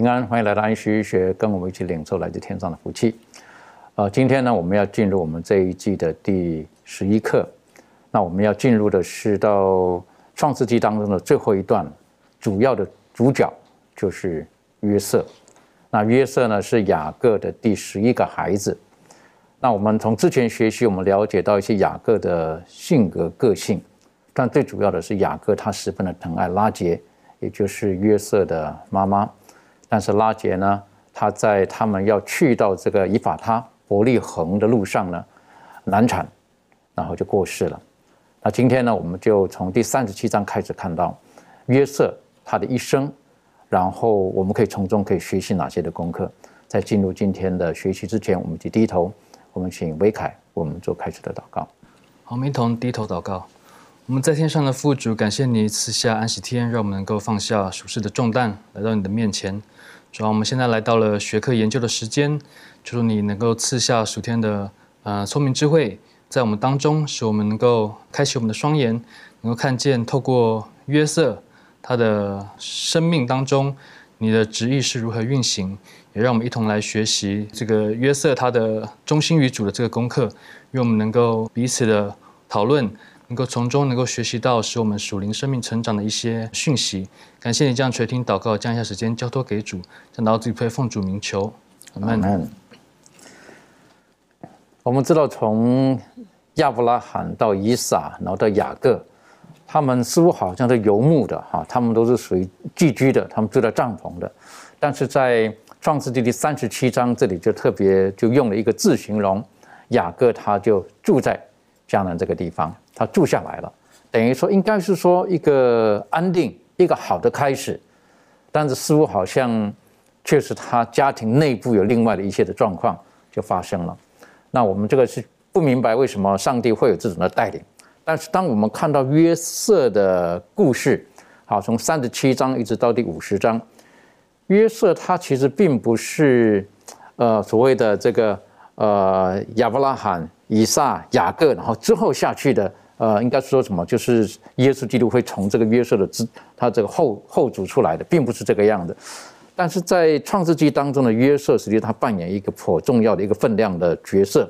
平安，欢迎来到安息医学，跟我们一起领受来自天上的福气。呃，今天呢，我们要进入我们这一季的第十一课。那我们要进入的是到创世纪当中的最后一段，主要的主角就是约瑟。那约瑟呢，是雅各的第十一个孩子。那我们从之前学习，我们了解到一些雅各的性格个性，但最主要的是雅各他十分的疼爱拉杰，也就是约瑟的妈妈。但是拉结呢，他在他们要去到这个以法他伯利恒的路上呢，难产，然后就过世了。那今天呢，我们就从第三十七章开始看到约瑟他的一生，然后我们可以从中可以学习哪些的功课。在进入今天的学习之前，我们就低头，我们请维凯我们做开始的祷告。好，我们一同低头祷告。我们在天上的父主，感谢你赐下安息天，让我们能够放下属世的重担，来到你的面前。主要我们现在来到了学科研究的时间，求你能够赐下属天的呃聪明智慧，在我们当中，使我们能够开启我们的双眼，能够看见透过约瑟他的生命当中，你的旨意是如何运行，也让我们一同来学习这个约瑟他的忠心于主的这个功课，愿我们能够彼此的讨论。能够从中能够学习到使我们属灵生命成长的一些讯息。感谢你这样垂听祷告，将一下时间交托给主，将祷自己奉主名求，阿门。我们知道，从亚伯拉罕到以撒，然后到雅各，他们似乎好像是游牧的哈，他们都是属于寄居的，他们住在帐篷的。但是在创世纪第三十七章这里就特别就用了一个字形容雅各，他就住在迦南这个地方，他住下来了，等于说应该是说一个安定、一个好的开始。但是似乎好像确实他家庭内部有另外的一些的状况就发生了。那我们这个是不明白为什么上帝会有这种的带领。但是当我们看到约瑟的故事，好，从三十七章一直到第五十章，约瑟他其实并不是呃所谓的这个呃亚伯拉罕、以撒、雅各，然后之后下去的呃，应该说什么？就是耶稣基督会从这个约瑟的支他这个后后主出来的，并不是这个样子。但是在创世纪当中的约瑟，实际他扮演一个颇重要的一个分量的角色。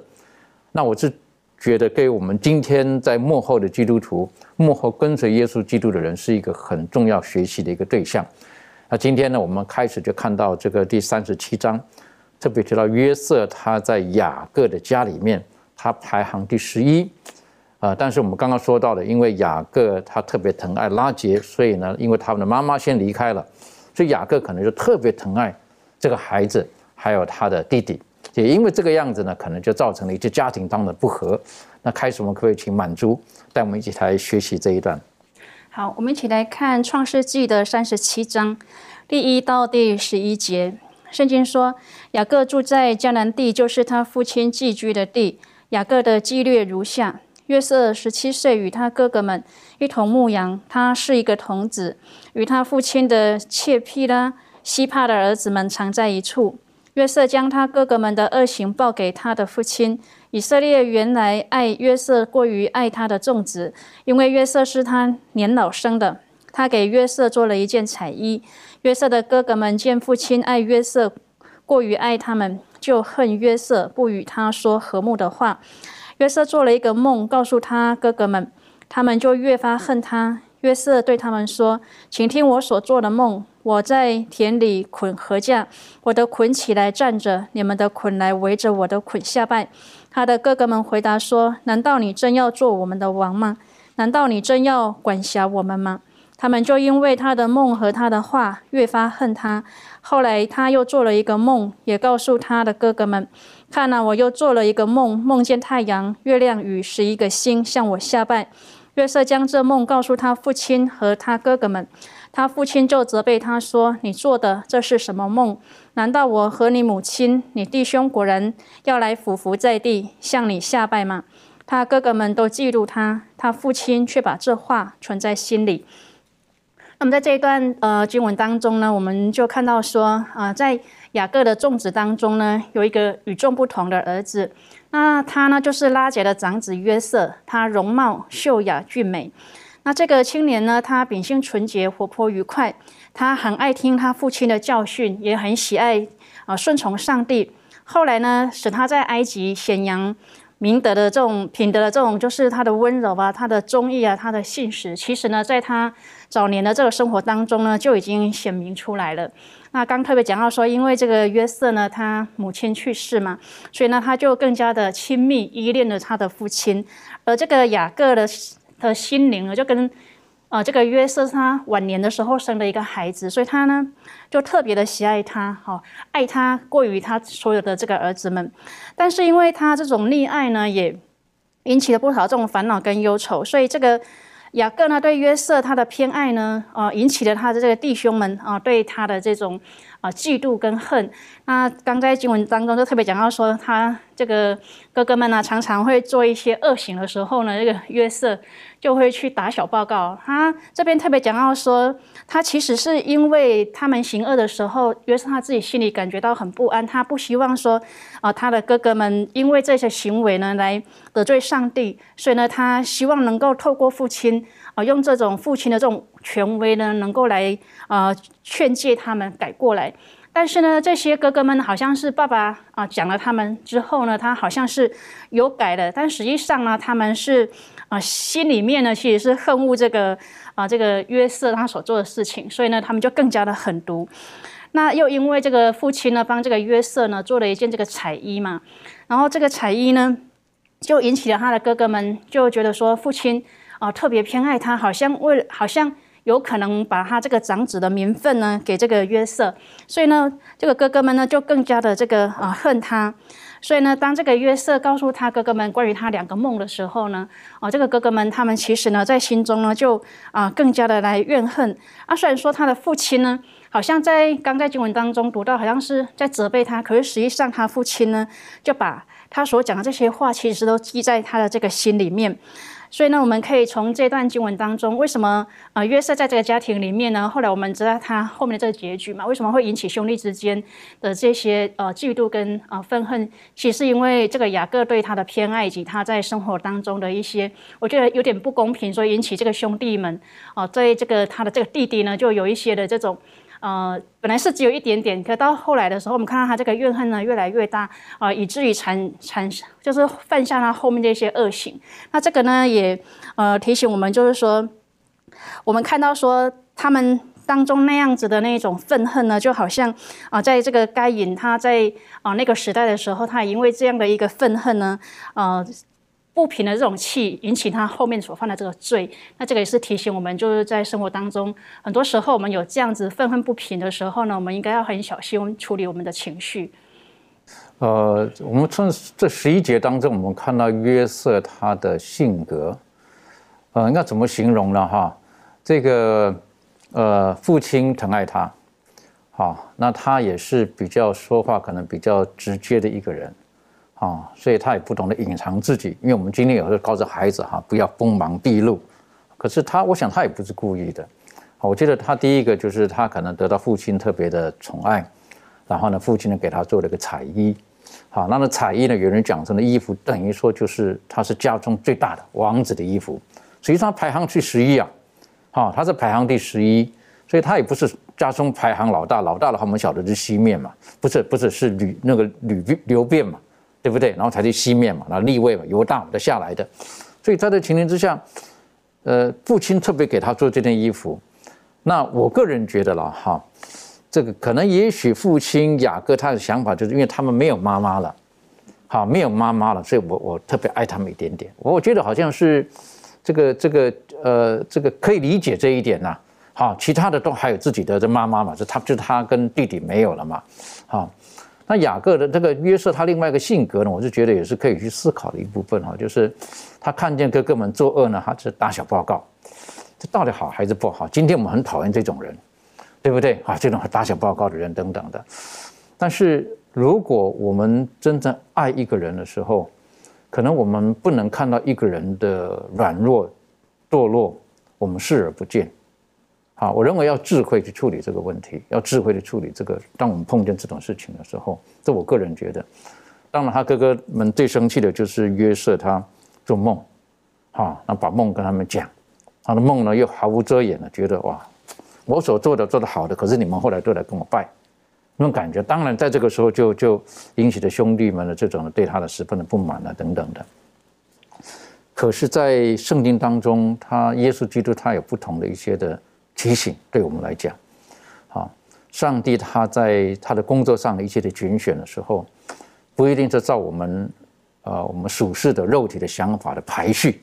那我是觉得，给我们今天在幕后的基督徒、幕后跟随耶稣基督的人，是一个很重要学习的一个对象。那今天呢，我们开始就看到这个第三十七章，特别提到约瑟他在雅各的家里面，他排行第十一。啊，但是我们刚刚说到的，因为雅各他特别疼爱拉结，所以呢，因为他们的妈妈先离开了。所以雅各可能就特别疼爱这个孩子，还有他的弟弟，也因为这个样子呢，可能就造成了一些家庭当的不和。那开始我们可以请满足带我们一起来学习这一段？好，我们一起来看创世纪的三十七章第一到第十一节。圣经说，雅各住在迦南地，就是他父亲寄居的地。雅各的纪略如下：约瑟十七岁，与他哥哥们一同牧羊，他是一个童子。与他父亲的妾婢拉、希帕的儿子们藏在一处。约瑟将他哥哥们的恶行报给他的父亲。以色列原来爱约瑟过于爱他的众子，因为约瑟是他年老生的。他给约瑟做了一件彩衣。约瑟的哥哥们见父亲爱约瑟过于爱他们，就恨约瑟，不与他说和睦的话。约瑟做了一个梦，告诉他哥哥们，他们就越发恨他。约瑟对他们说：“请听我所做的梦。我在田里捆禾架，我的捆起来站着，你们的捆来围着我的捆下拜。”他的哥哥们回答说：“难道你真要做我们的王吗？难道你真要管辖我们吗？”他们就因为他的梦和他的话越发恨他。后来他又做了一个梦，也告诉他的哥哥们：“看呐，我又做了一个梦，梦见太阳、月亮与十一个星向我下拜。”约瑟将这梦告诉他父亲和他哥哥们，他父亲就责备他说：“你做的这是什么梦？难道我和你母亲、你弟兄果然要来俯伏在地向你下拜吗？”他哥哥们都嫉妒他，他父亲却把这话存在心里。那么在这一段呃经文当中呢，我们就看到说啊，在雅各的众子当中呢，有一个与众不同的儿子。那他呢，就是拉杰的长子约瑟，他容貌秀雅俊美。那这个青年呢，他秉性纯洁、活泼愉快，他很爱听他父亲的教训，也很喜爱啊顺从上帝。后来呢，使他在埃及显扬。明德的这种品德的这种，就是他的温柔啊，他的忠义啊，他的信实，其实呢，在他早年的这个生活当中呢，就已经显明出来了。那刚特别讲到说，因为这个约瑟呢，他母亲去世嘛，所以呢，他就更加的亲密依恋了他的父亲，而这个雅各的的心灵呢，就跟。啊，这个约瑟他晚年的时候生了一个孩子，所以他呢就特别的喜爱他，哈，爱他过于他所有的这个儿子们。但是因为他这种溺爱呢，也引起了不少这种烦恼跟忧愁，所以这个雅各呢对约瑟他的偏爱呢，啊，引起了他的这个弟兄们啊对他的这种。啊，嫉妒跟恨。那刚在经文当中就特别讲到说，他这个哥哥们呢，常常会做一些恶行的时候呢，这个约瑟就会去打小报告。他这边特别讲到说，他其实是因为他们行恶的时候，约瑟他自己心里感觉到很不安，他不希望说啊，他的哥哥们因为这些行为呢来得罪上帝，所以呢，他希望能够透过父亲啊，用这种父亲的这种权威呢，能够来啊劝诫他们改过来。但是呢，这些哥哥们好像是爸爸啊讲了他们之后呢，他好像是有改的，但实际上呢，他们是啊心里面呢其实是恨恶这个啊这个约瑟他所做的事情，所以呢，他们就更加的狠毒。那又因为这个父亲呢帮这个约瑟呢做了一件这个彩衣嘛，然后这个彩衣呢就引起了他的哥哥们就觉得说父亲啊特别偏爱他，好像为好像。有可能把他这个长子的名分呢给这个约瑟，所以呢，这个哥哥们呢就更加的这个啊恨他。所以呢，当这个约瑟告诉他哥哥们关于他两个梦的时候呢，啊，这个哥哥们他们其实呢在心中呢就啊更加的来怨恨。啊，虽然说他的父亲呢好像在刚在经文当中读到，好像是在责备他，可是实际上他父亲呢就把他所讲的这些话，其实都记在他的这个心里面。所以呢，我们可以从这段经文当中，为什么啊约瑟在这个家庭里面呢？后来我们知道他后面的这个结局嘛？为什么会引起兄弟之间的这些呃嫉妒跟啊愤恨？其实是因为这个雅各对他的偏爱以及他在生活当中的一些，我觉得有点不公平，所以引起这个兄弟们啊，在这个他的这个弟弟呢，就有一些的这种。呃，本来是只有一点点，可到后来的时候，我们看到他这个怨恨呢越来越大啊，以至于产产就是犯下他后面这些恶行。那这个呢也呃提醒我们，就是说我们看到说他们当中那样子的那种愤恨呢，就好像啊，在这个该隐他在啊那个时代的时候，他也因为这样的一个愤恨呢，呃。不平的这种气引起他后面所犯的这个罪，那这个也是提醒我们，就是在生活当中，很多时候我们有这样子愤恨不平的时候呢，我们应该要很小心处理我们的情绪。呃，我们从这十一节当中，我们看到约瑟他的性格，呃，应该怎么形容呢？哈，这个呃，父亲疼爱他，好，那他也是比较说话可能比较直接的一个人。啊，所以他也不懂得隐藏自己，因为我们今天有时候告诉孩子哈，不要锋芒毕露。可是他，我想他也不是故意的。我记得他第一个就是他可能得到父亲特别的宠爱，然后呢，父亲呢给他做了个彩衣。好，那么彩衣呢，有人讲成的衣服，等于说就是他是家中最大的王子的衣服。实际上排行第十一啊，好，他是排行第十一，所以他也不是家中排行老大。老大的话，我们晓得是西面嘛，不是不是是吕那个吕刘辩嘛。对不对？然后才去西面嘛，那立位嘛，犹大的下来的，所以在这情形之下，呃，父亲特别给他做这件衣服。那我个人觉得了哈，这个可能也许父亲雅各他的想法就是因为他们没有妈妈了，好，没有妈妈了，所以我我特别爱他们一点点。我觉得好像是这个这个呃这个可以理解这一点呐。好，其他的都还有自己的这妈妈嘛，就他就他跟弟弟没有了嘛。好，那雅各的这个约瑟他另外一个性格呢，我是觉得也是可以去思考的一部分哈，就是他看见哥哥们作恶呢，他是打小报告。这到底好还是不好？今天我们很讨厌这种人，对不对啊？这种打小报告的人等等的。但是如果我们真正爱一个人的时候，可能我们不能看到一个人的软弱、堕落，我们视而不见。啊，我认为要智慧去处理这个问题，要智慧的处理这个。当我们碰见这种事情的时候，这我个人觉得，当然他哥哥们最生气的就是约瑟，他做梦，啊，那把梦跟他们讲。他的梦呢，又毫无遮掩的觉得哇，我所做的做的好的，可是你们后来都来跟我拜，那种感觉，当然在这个时候就就引起了兄弟们的这种对他的十分的不满啊等等的。可是，在圣经当中，他耶稣基督他有不同的一些的提醒，对我们来讲，啊，上帝他在他的工作上的一些的拣选的时候，不一定是照我们呃我们属世的肉体的想法的排序，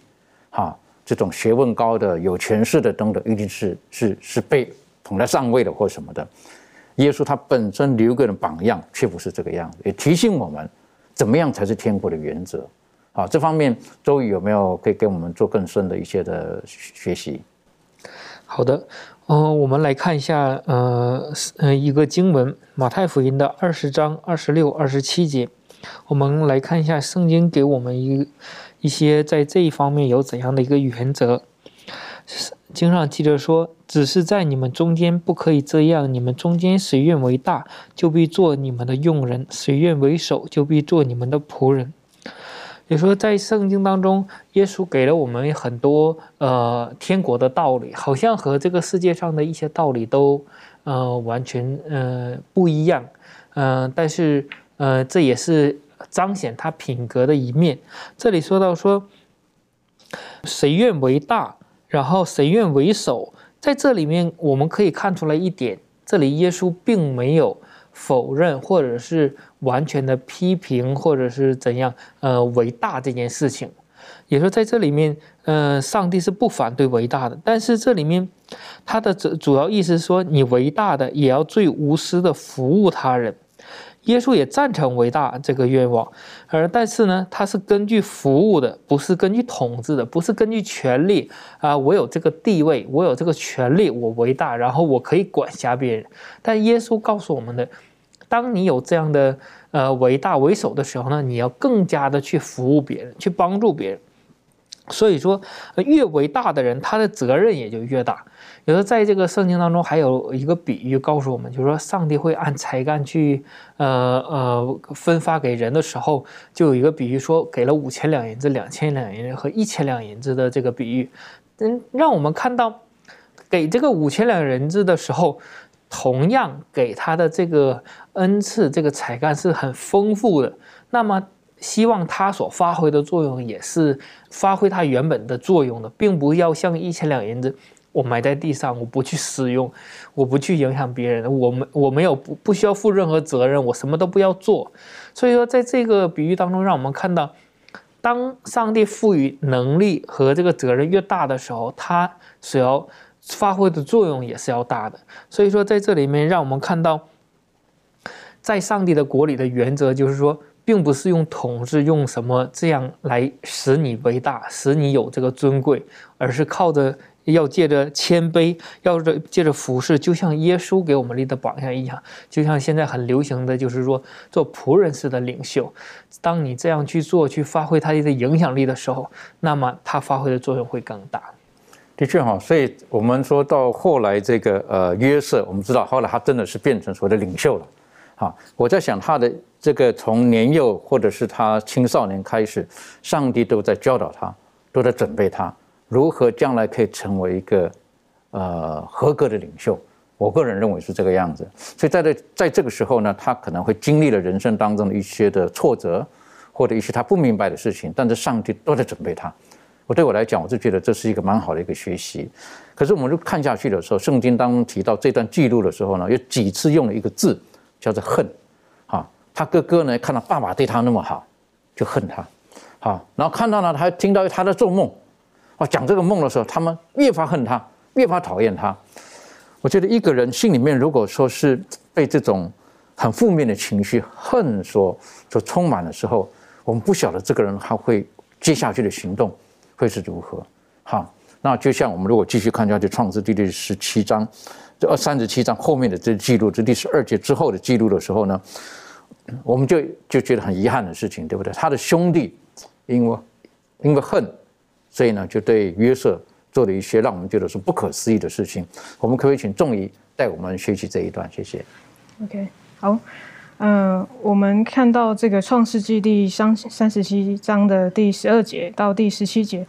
哈。这种学问高的、有权势的等等，一定是是是被捧在上位的或什么的。耶稣他本身留给的榜样却不是这个样子，也提醒我们怎么样才是天国的原则。好，这方面周宇有没有可以给我们做更深的一些的学习？好的，嗯，我们来看一下，呃，呃，一个经文，马太福音的二十章二十六、二十七节，我们来看一下圣经给我们一。一些在这一方面有怎样的一个原则？经上记着说：“只是在你们中间不可以这样。你们中间谁愿为大，就必做你们的用人；谁愿为首，就必做你们的仆人。”也说，在圣经当中，耶稣给了我们很多呃天国的道理，好像和这个世界上的一些道理都呃完全呃不一样。嗯，但是呃这也是。彰显他品格的一面。这里说到说，谁愿为大，然后谁愿为首，在这里面我们可以看出来一点，这里耶稣并没有否认或者是完全的批评或者是怎样，呃，伟大这件事情。也说在这里面，呃，上帝是不反对伟大的，但是这里面他的主主要意思是说，你伟大的也要最无私的服务他人。耶稣也赞成伟大这个愿望，而但是呢，他是根据服务的，不是根据统治的，不是根据权力啊。我有这个地位，我有这个权利，我伟大，然后我可以管辖别人。但耶稣告诉我们的，当你有这样的呃伟大为首的时候呢，你要更加的去服务别人，去帮助别人。所以说，越伟大的人，他的责任也就越大。有的在这个圣经当中还有一个比喻告诉我们，就是说上帝会按才干去，呃呃分发给人的时候，就有一个比喻说，给了五千两银子、两千两银子和一千两银子的这个比喻，嗯，让我们看到，给这个五千两银子的时候，同样给他的这个恩赐、这个才干是很丰富的。那么。希望它所发挥的作用也是发挥它原本的作用的，并不要像一千两银子，我埋在地上，我不去使用，我不去影响别人，我们我没有不不需要负任何责任，我什么都不要做。所以说，在这个比喻当中，让我们看到，当上帝赋予能力和这个责任越大的时候，他所要发挥的作用也是要大的。所以说，在这里面，让我们看到，在上帝的国里的原则就是说。并不是用统治用什么这样来使你为大，使你有这个尊贵，而是靠着要借着谦卑，要着借着服侍，就像耶稣给我们立的榜样一样，就像现在很流行的就是说做仆人式的领袖。当你这样去做，去发挥他的影响力的时候，那么他发挥的作用会更大。的确哈，所以我们说到后来这个呃约瑟，我们知道后来他真的是变成所谓的领袖了。好，我在想他的这个从年幼或者是他青少年开始，上帝都在教导他，都在准备他如何将来可以成为一个呃合格的领袖。我个人认为是这个样子。所以在这在这个时候呢，他可能会经历了人生当中的一些的挫折，或者一些他不明白的事情，但是上帝都在准备他，我对我来讲，我就觉得这是一个蛮好的一个学习。可是我们就看下去的时候，圣经当中提到这段记录的时候呢，有几次用了一个字，叫做恨。啊，他哥哥呢看到爸爸对他那么好，就恨他。好，然后看到呢，他听到他在做梦，啊，讲这个梦的时候，他们越发恨他，越发讨厌他。我觉得一个人心里面如果说是被这种很负面的情绪恨所所充满的时候，我们不晓得这个人他会接下去的行动会是如何。好，那就像我们如果继续看下去，《创世纪》第十七章，这二三十七章后面的这记录，这第十二节之后的记录的时候呢，我们就就觉得很遗憾的事情，对不对？他的兄弟因为因为恨，所以呢就对约瑟。做了一些让我们觉得是不可思议的事情，我们可以请仲仪带我们学习这一段，谢谢。OK，好，嗯，我们看到这个创世纪第三三十七章的第十二节到第十七节，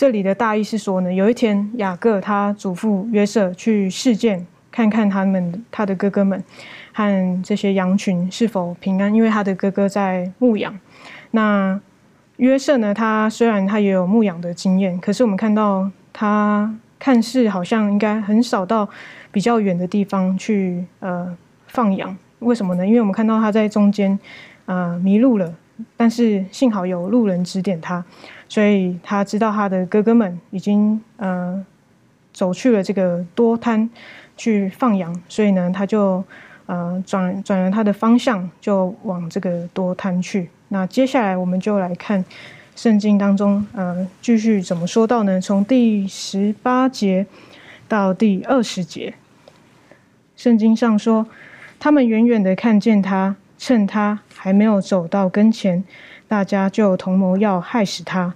这里的大意是说呢，有一天雅各他祖父约瑟去事件，看看他们他的哥哥们和这些羊群是否平安，因为他的哥哥在牧养。那约瑟呢，他虽然他也有牧养的经验，可是我们看到。他看似好像应该很少到比较远的地方去呃放羊，为什么呢？因为我们看到他在中间呃迷路了，但是幸好有路人指点他，所以他知道他的哥哥们已经呃走去了这个多滩去放羊，所以呢他就呃转转了他的方向，就往这个多滩去。那接下来我们就来看。圣经当中，呃，继续怎么说到呢？从第十八节到第二十节，圣经上说，他们远远的看见他，趁他还没有走到跟前，大家就同谋要害死他，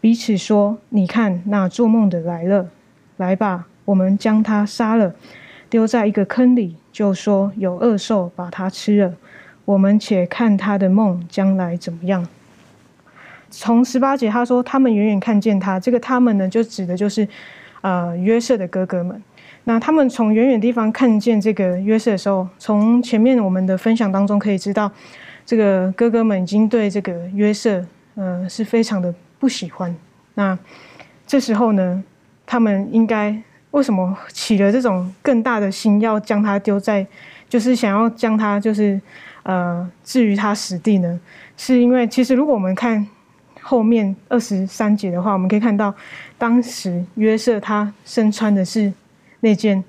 彼此说：“你看，那做梦的来了，来吧，我们将他杀了，丢在一个坑里，就说有恶兽把他吃了。我们且看他的梦将来怎么样。”从十八节，他说他们远远看见他，这个他们呢，就指的就是，呃，约瑟的哥哥们。那他们从远远地方看见这个约瑟的时候，从前面我们的分享当中可以知道，这个哥哥们已经对这个约瑟，呃，是非常的不喜欢。那这时候呢，他们应该为什么起了这种更大的心，要将他丢在，就是想要将他就是呃置于他死地呢？是因为其实如果我们看。后面二十三节的话，我们可以看到，当时约瑟他身穿的是那件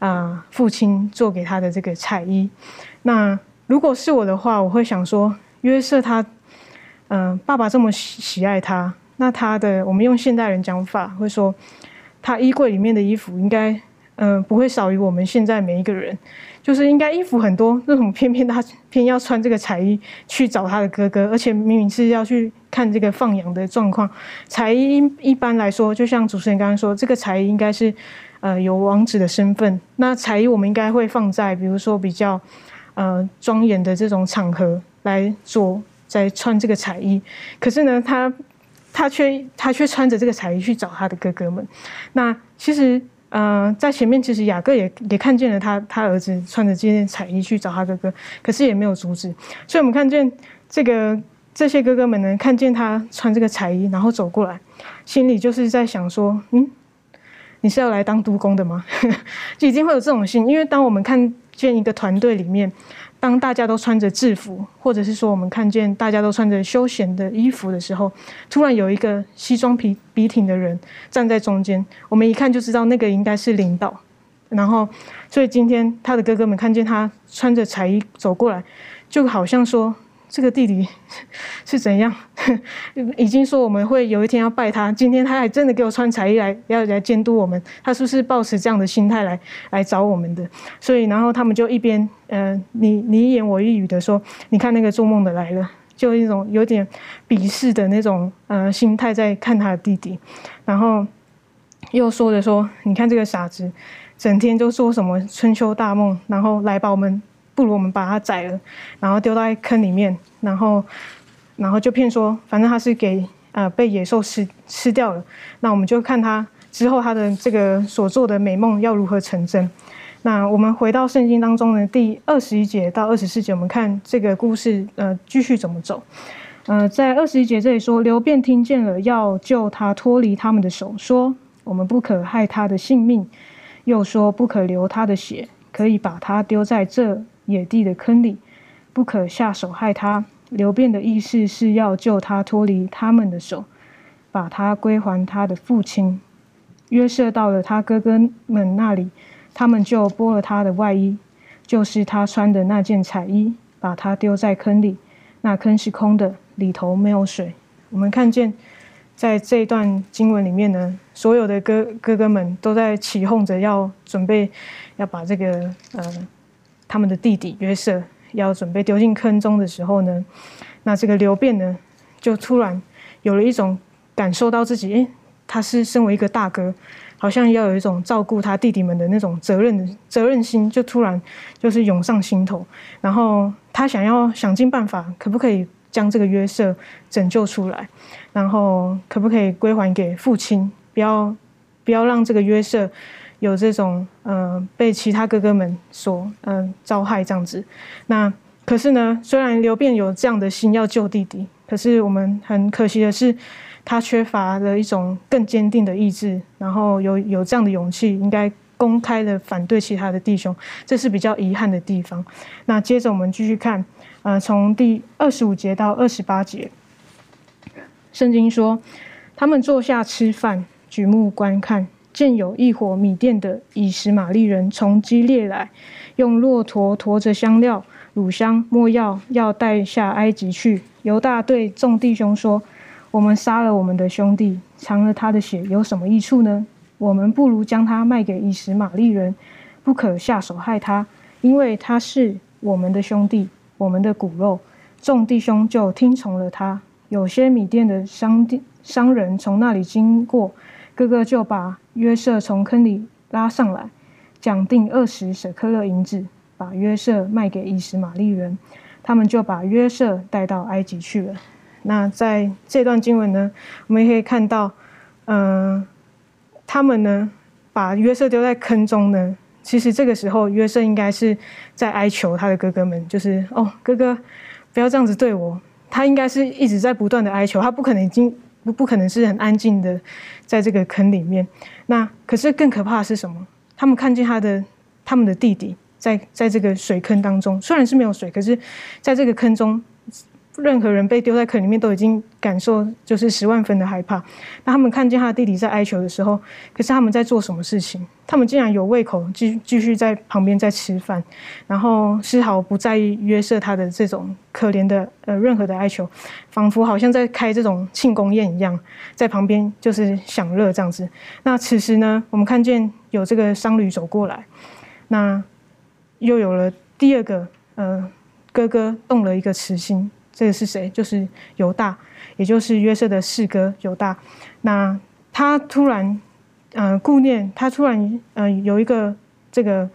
啊父亲做给他的这个彩衣。那如果是我的话，我会想说，约瑟他嗯爸爸这么喜喜爱他，那他的我们用现代人讲法会说，他衣柜里面的衣服应该嗯不会少于我们现在每一个人。就是应该衣服很多，为什么偏偏他偏要穿这个彩衣去找他的哥哥？而且明明是要去看这个放羊的状况。彩衣一般来说，就像主持人刚刚说，这个彩衣应该是呃有王子的身份。那彩衣我们应该会放在比如说比较呃庄严的这种场合来做，在穿这个彩衣。可是呢，他他却他却穿着这个彩衣去找他的哥哥们。那其实。呃，在前面其实雅各也也看见了他他儿子穿着这件彩衣去找他哥哥，可是也没有阻止。所以我们看见这个这些哥哥们呢，看见他穿这个彩衣，然后走过来，心里就是在想说：嗯，你是要来当督工的吗？就已经会有这种心，因为当我们看建一个团队里面。当大家都穿着制服，或者是说我们看见大家都穿着休闲的衣服的时候，突然有一个西装笔笔挺的人站在中间，我们一看就知道那个应该是领导。然后，所以今天他的哥哥们看见他穿着彩衣走过来，就好像说。这个弟弟 是怎样？已经说我们会有一天要拜他，今天他还真的给我穿彩衣来，要来监督我们。他是不是抱持这样的心态来来找我们的？所以，然后他们就一边呃你你一言我一语的说：“你看那个做梦的来了。”就一种有点鄙视的那种呃心态在看他的弟弟，然后又说着说：“你看这个傻子，整天就说什么春秋大梦，然后来把我们。”不如我们把它宰了，然后丢到坑里面，然后，然后就骗说，反正他是给呃被野兽吃吃掉了。那我们就看他之后他的这个所做的美梦要如何成真。那我们回到圣经当中的第二十一节到二十四节，我们看这个故事呃继续怎么走。呃，在二十一节这里说，刘辩听见了，要救他脱离他们的手，说：“我们不可害他的性命。”又说：“不可流他的血，可以把他丢在这野地的坑里，不可下手害他。”刘辩的意思是要救他脱离他们的手，把他归还他的父亲。约瑟到了他哥哥们那里，他们就剥了他的外衣，就是他穿的那件彩衣，把他丢在坑里。那坑是空的，里头没有水。我们看见，在这段经文里面呢，所有的哥哥哥们都在起哄着要准备要把这个呃他们的弟弟约瑟要准备丢进坑中的时候呢，那这个刘辩呢，就突然有了一种感受到自己，诶，他是身为一个大哥，好像要有一种照顾他弟弟们的那种责任责任心，就突然就是涌上心头。然后他想要想尽办法，可不可以将这个约瑟拯救出来？然后可不可以归还给父亲？不要不要让这个约瑟有这种呃被其他哥哥们所嗯遭害这样子。那可是呢，虽然刘辩有这样的心要救弟弟，可是我们很可惜的是。他缺乏了一种更坚定的意志，然后有有这样的勇气，应该公开的反对其他的弟兄，这是比较遗憾的地方。那接着我们继续看，呃，从第二十五节到二十八节，圣经说，他们坐下吃饭，举目观看，见有一伙米店的以实玛利人从基列来，用骆驼驮着香料、乳香、没药，要带下埃及去。犹大对众弟兄说。我们杀了我们的兄弟，尝了他的血，有什么益处呢？我们不如将他卖给以实玛利人，不可下手害他，因为他是我们的兄弟，我们的骨肉。众弟兄就听从了他。有些米店的商店商人从那里经过，哥哥就把约瑟从坑里拉上来，讲定二十舍克勒银子，把约瑟卖给以实玛利人。他们就把约瑟带到埃及去了。那在这段经文呢，我们也可以看到，嗯，他们呢把约瑟丢在坑中呢。其实这个时候，约瑟应该是在哀求他的哥哥们，就是哦，哥哥，不要这样子对我。他应该是一直在不断的哀求，他不可能已经不不可能是很安静的在这个坑里面。那可是更可怕的是什么？他们看见他的他们的弟弟在在这个水坑当中，虽然是没有水，可是在这个坑中。任何人被丢在坑里面，都已经感受就是十万分的害怕。那他们看见他的弟弟在哀求的时候，可是他们在做什么事情？他们竟然有胃口，继继续在旁边在吃饭，然后丝毫不在意约瑟他的这种可怜的呃任何的哀求，仿佛好像在开这种庆功宴一样，在旁边就是享乐这样子。那此时呢，我们看见有这个商旅走过来，那又有了第二个呃哥哥动了一个慈心。这个是谁？就是犹大，也就是约瑟的四哥犹大。那他突然，呃，顾念他突然，呃，有一个这个，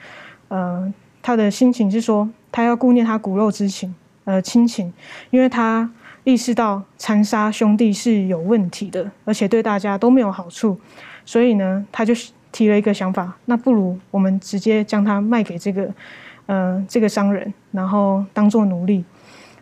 呃，他的心情是说，他要顾念他骨肉之情，呃，亲情，因为他意识到残杀兄弟是有问题的，而且对大家都没有好处，所以呢，他就提了一个想法，那不如我们直接将他卖给这个，呃，这个商人，然后当做奴隶，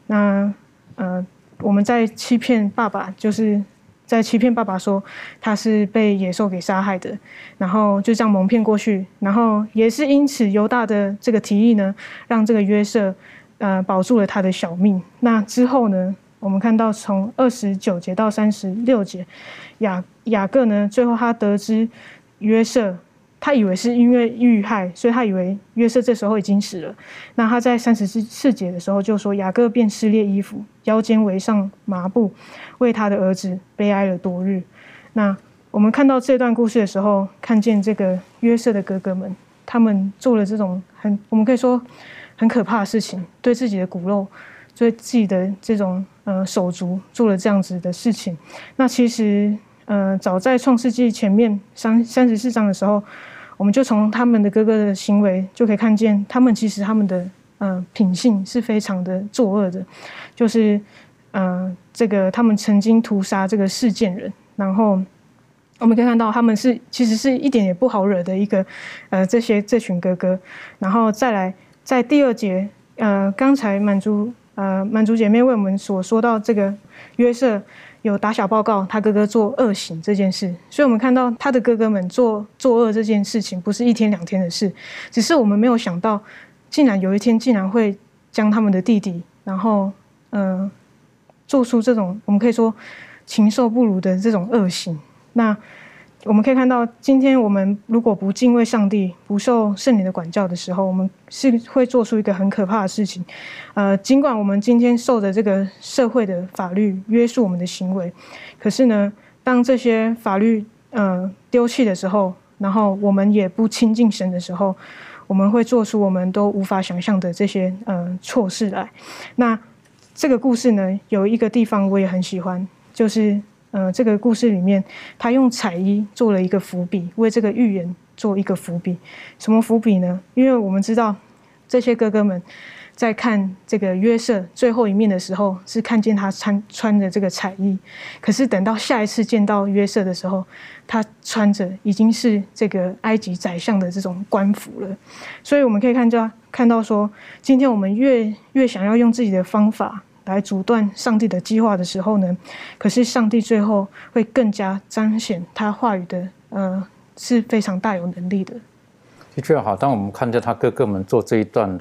那。呃，我们在欺骗爸爸，就是在欺骗爸爸说他是被野兽给杀害的，然后就这样蒙骗过去，然后也是因此犹大的这个提议呢，让这个约瑟呃保住了他的小命。那之后呢，我们看到从二十九节到三十六节，雅雅各呢，最后他得知约瑟。他以为是因为遇害，所以他以为约瑟这时候已经死了。那他在三十四四节的时候就说：“雅各便撕裂衣服，腰间围上麻布，为他的儿子悲哀了多日。”那我们看到这段故事的时候，看见这个约瑟的哥哥们，他们做了这种很我们可以说很可怕的事情，对自己的骨肉，对自己的这种呃手足做了这样子的事情。那其实呃，早在创世纪前面三三十四章的时候。我们就从他们的哥哥的行为就可以看见，他们其实他们的呃品性是非常的作恶的，就是呃这个他们曾经屠杀这个事件人，然后我们可以看到他们是其实是一点也不好惹的一个呃这些这群哥哥，然后再来在第二节呃刚才满足呃满族姐妹为我们所说到这个约瑟有打小报告他哥哥做恶行这件事，所以我们看到他的哥哥们做作恶这件事情不是一天两天的事，只是我们没有想到，竟然有一天竟然会将他们的弟弟，然后呃做出这种我们可以说禽兽不如的这种恶行，那。我们可以看到，今天我们如果不敬畏上帝、不受圣灵的管教的时候，我们是会做出一个很可怕的事情。呃，尽管我们今天受着这个社会的法律约束我们的行为，可是呢，当这些法律呃丢弃的时候，然后我们也不亲近神的时候，我们会做出我们都无法想象的这些呃错事来。那这个故事呢，有一个地方我也很喜欢，就是。呃，这个故事里面，他用彩衣做了一个伏笔，为这个预言做一个伏笔。什么伏笔呢？因为我们知道，这些哥哥们在看这个约瑟最后一面的时候，是看见他穿穿着这个彩衣。可是等到下一次见到约瑟的时候，他穿着已经是这个埃及宰相的这种官服了。所以我们可以看到，看到说，今天我们越越想要用自己的方法。来阻断上帝的计划的时候呢，可是上帝最后会更加彰显他话语的，呃，是非常大有能力的。的确好，当我们看见他哥哥们做这一段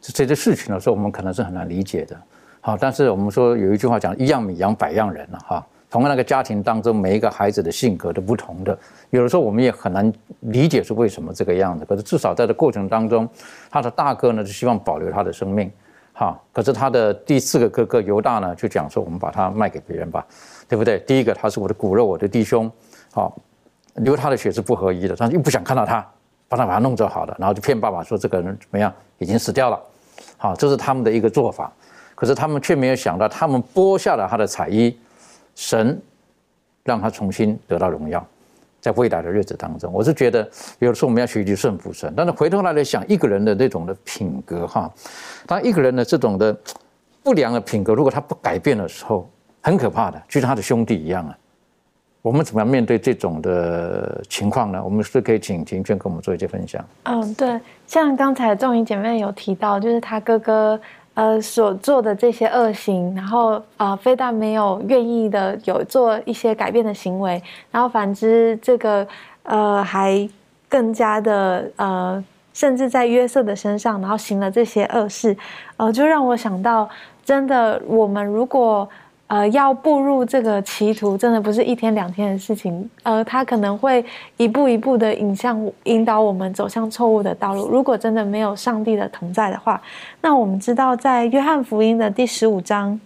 这这些事情的时候，我们可能是很难理解的。好，但是我们说有一句话讲“一样米养百样人”了哈。同样那个家庭当中，每一个孩子的性格都不同的，有的时候我们也很难理解是为什么这个样子。可是至少在这过程当中，他的大哥呢就希望保留他的生命。好，可是他的第四个哥哥犹大呢，就讲说我们把他卖给别人吧，对不对？第一个他是我的骨肉，我的弟兄，好，流他的血是不合一的，但是又不想看到他，帮他把他弄走好了，然后就骗爸爸说这个人怎么样，已经死掉了，好，这是他们的一个做法。可是他们却没有想到，他们剥下了他的彩衣，神让他重新得到荣耀。在未来的日子当中，我是觉得有的时候我们要学习顺服神，但是回头来来想，一个人的那种的品格哈，当一个人的这种的不良的品格，如果他不改变的时候，很可怕的，就像他的兄弟一样啊。我们怎么样面对这种的情况呢？我们是可以请庭娟跟我们做一些分享。嗯，对，像刚才众英姐妹有提到，就是他哥哥。呃，所做的这些恶行，然后啊，非但没有愿意的有做一些改变的行为，然后反之，这个呃，还更加的呃，甚至在约瑟的身上，然后行了这些恶事，呃，就让我想到，真的，我们如果。呃，要步入这个歧途，真的不是一天两天的事情。呃，他可能会一步一步的引向、引导我们走向错误的道路。如果真的没有上帝的同在的话，那我们知道，在约翰福音的第十五章。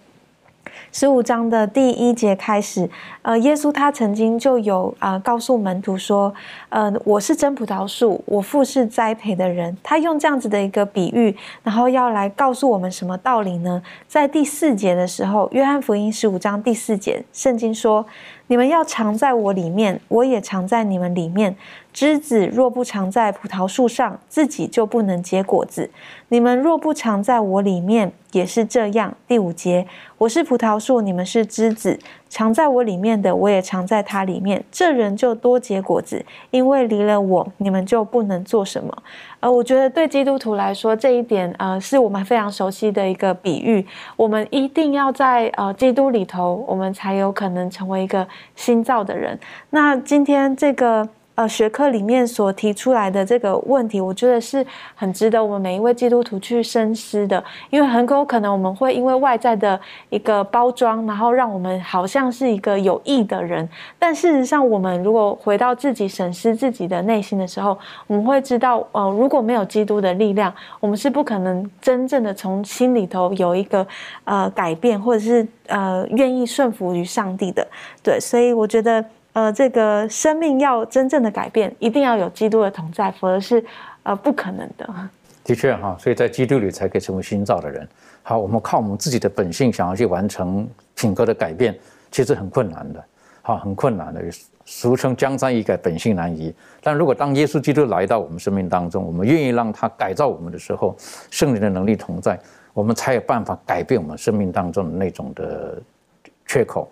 十五章的第一节开始，呃，耶稣他曾经就有啊告诉门徒说，呃，我是真葡萄树，我父是栽培的人。他用这样子的一个比喻，然后要来告诉我们什么道理呢？在第四节的时候，约翰福音十五章第四节，圣经说。你们要藏在我里面，我也藏在你们里面。枝子若不藏在葡萄树上，自己就不能结果子。你们若不藏在我里面，也是这样。第五节，我是葡萄树，你们是枝子，藏在我里面的，我也藏在它里面。这人就多结果子，因为离了我，你们就不能做什么。呃，我觉得对基督徒来说，这一点呃，是我们非常熟悉的一个比喻。我们一定要在呃基督里头，我们才有可能成为一个新造的人。那今天这个。呃，学科里面所提出来的这个问题，我觉得是很值得我们每一位基督徒去深思的。因为很有可能我们会因为外在的一个包装，然后让我们好像是一个有益的人。但事实上，我们如果回到自己审视自己的内心的时候，我们会知道，呃，如果没有基督的力量，我们是不可能真正的从心里头有一个呃改变，或者是呃愿意顺服于上帝的。对，所以我觉得。呃，这个生命要真正的改变，一定要有基督的同在，否则是呃不可能的。的确哈，所以在基督里才可以成为新造的人。好，我们靠我们自己的本性想要去完成品格的改变，其实很困难的。好，很困难的，俗称江山易改，本性难移。但如果当耶稣基督来到我们生命当中，我们愿意让他改造我们的时候，圣灵的能力同在，我们才有办法改变我们生命当中的那种的缺口。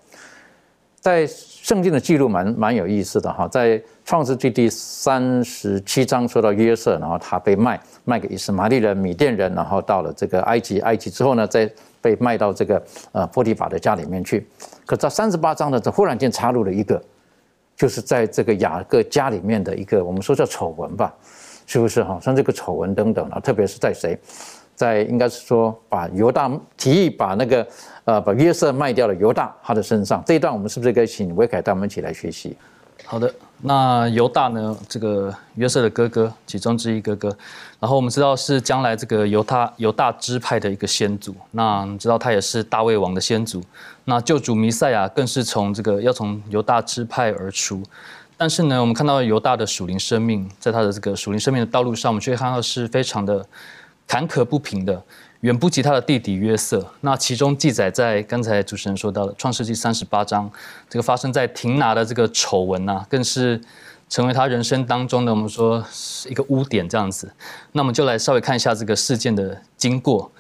在圣经的记录蛮蛮有意思的哈，在创世纪第三十七章说到约瑟，然后他被卖卖给以斯玛利人、米甸人，然后到了这个埃及，埃及之后呢，再被卖到这个呃波提法的家里面去。可在三十八章呢，这忽然间插入了一个，就是在这个雅各家里面的一个，我们说叫丑闻吧，是不是哈？像这个丑闻等等啊，特别是在谁，在应该是说把犹大提议把那个呃把约瑟卖掉了犹大他的身上这一段，我们是不是可以请维凯带我们一起来学习？好的，那犹大呢？这个约瑟的哥哥，其中之一哥哥。然后我们知道是将来这个犹大犹大支派的一个先祖。那知道他也是大卫王的先祖。那救主弥赛亚更是从这个要从犹大支派而出。但是呢，我们看到犹大的属灵生命，在他的这个属灵生命的道路上，我们却看到是非常的坎坷不平的。远不及他的弟弟约瑟。那其中记载在刚才主持人说到的《创世纪》三十八章，这个发生在廷拿的这个丑闻呐，更是成为他人生当中的我们说是一个污点这样子。那我们就来稍微看一下这个事件的经过。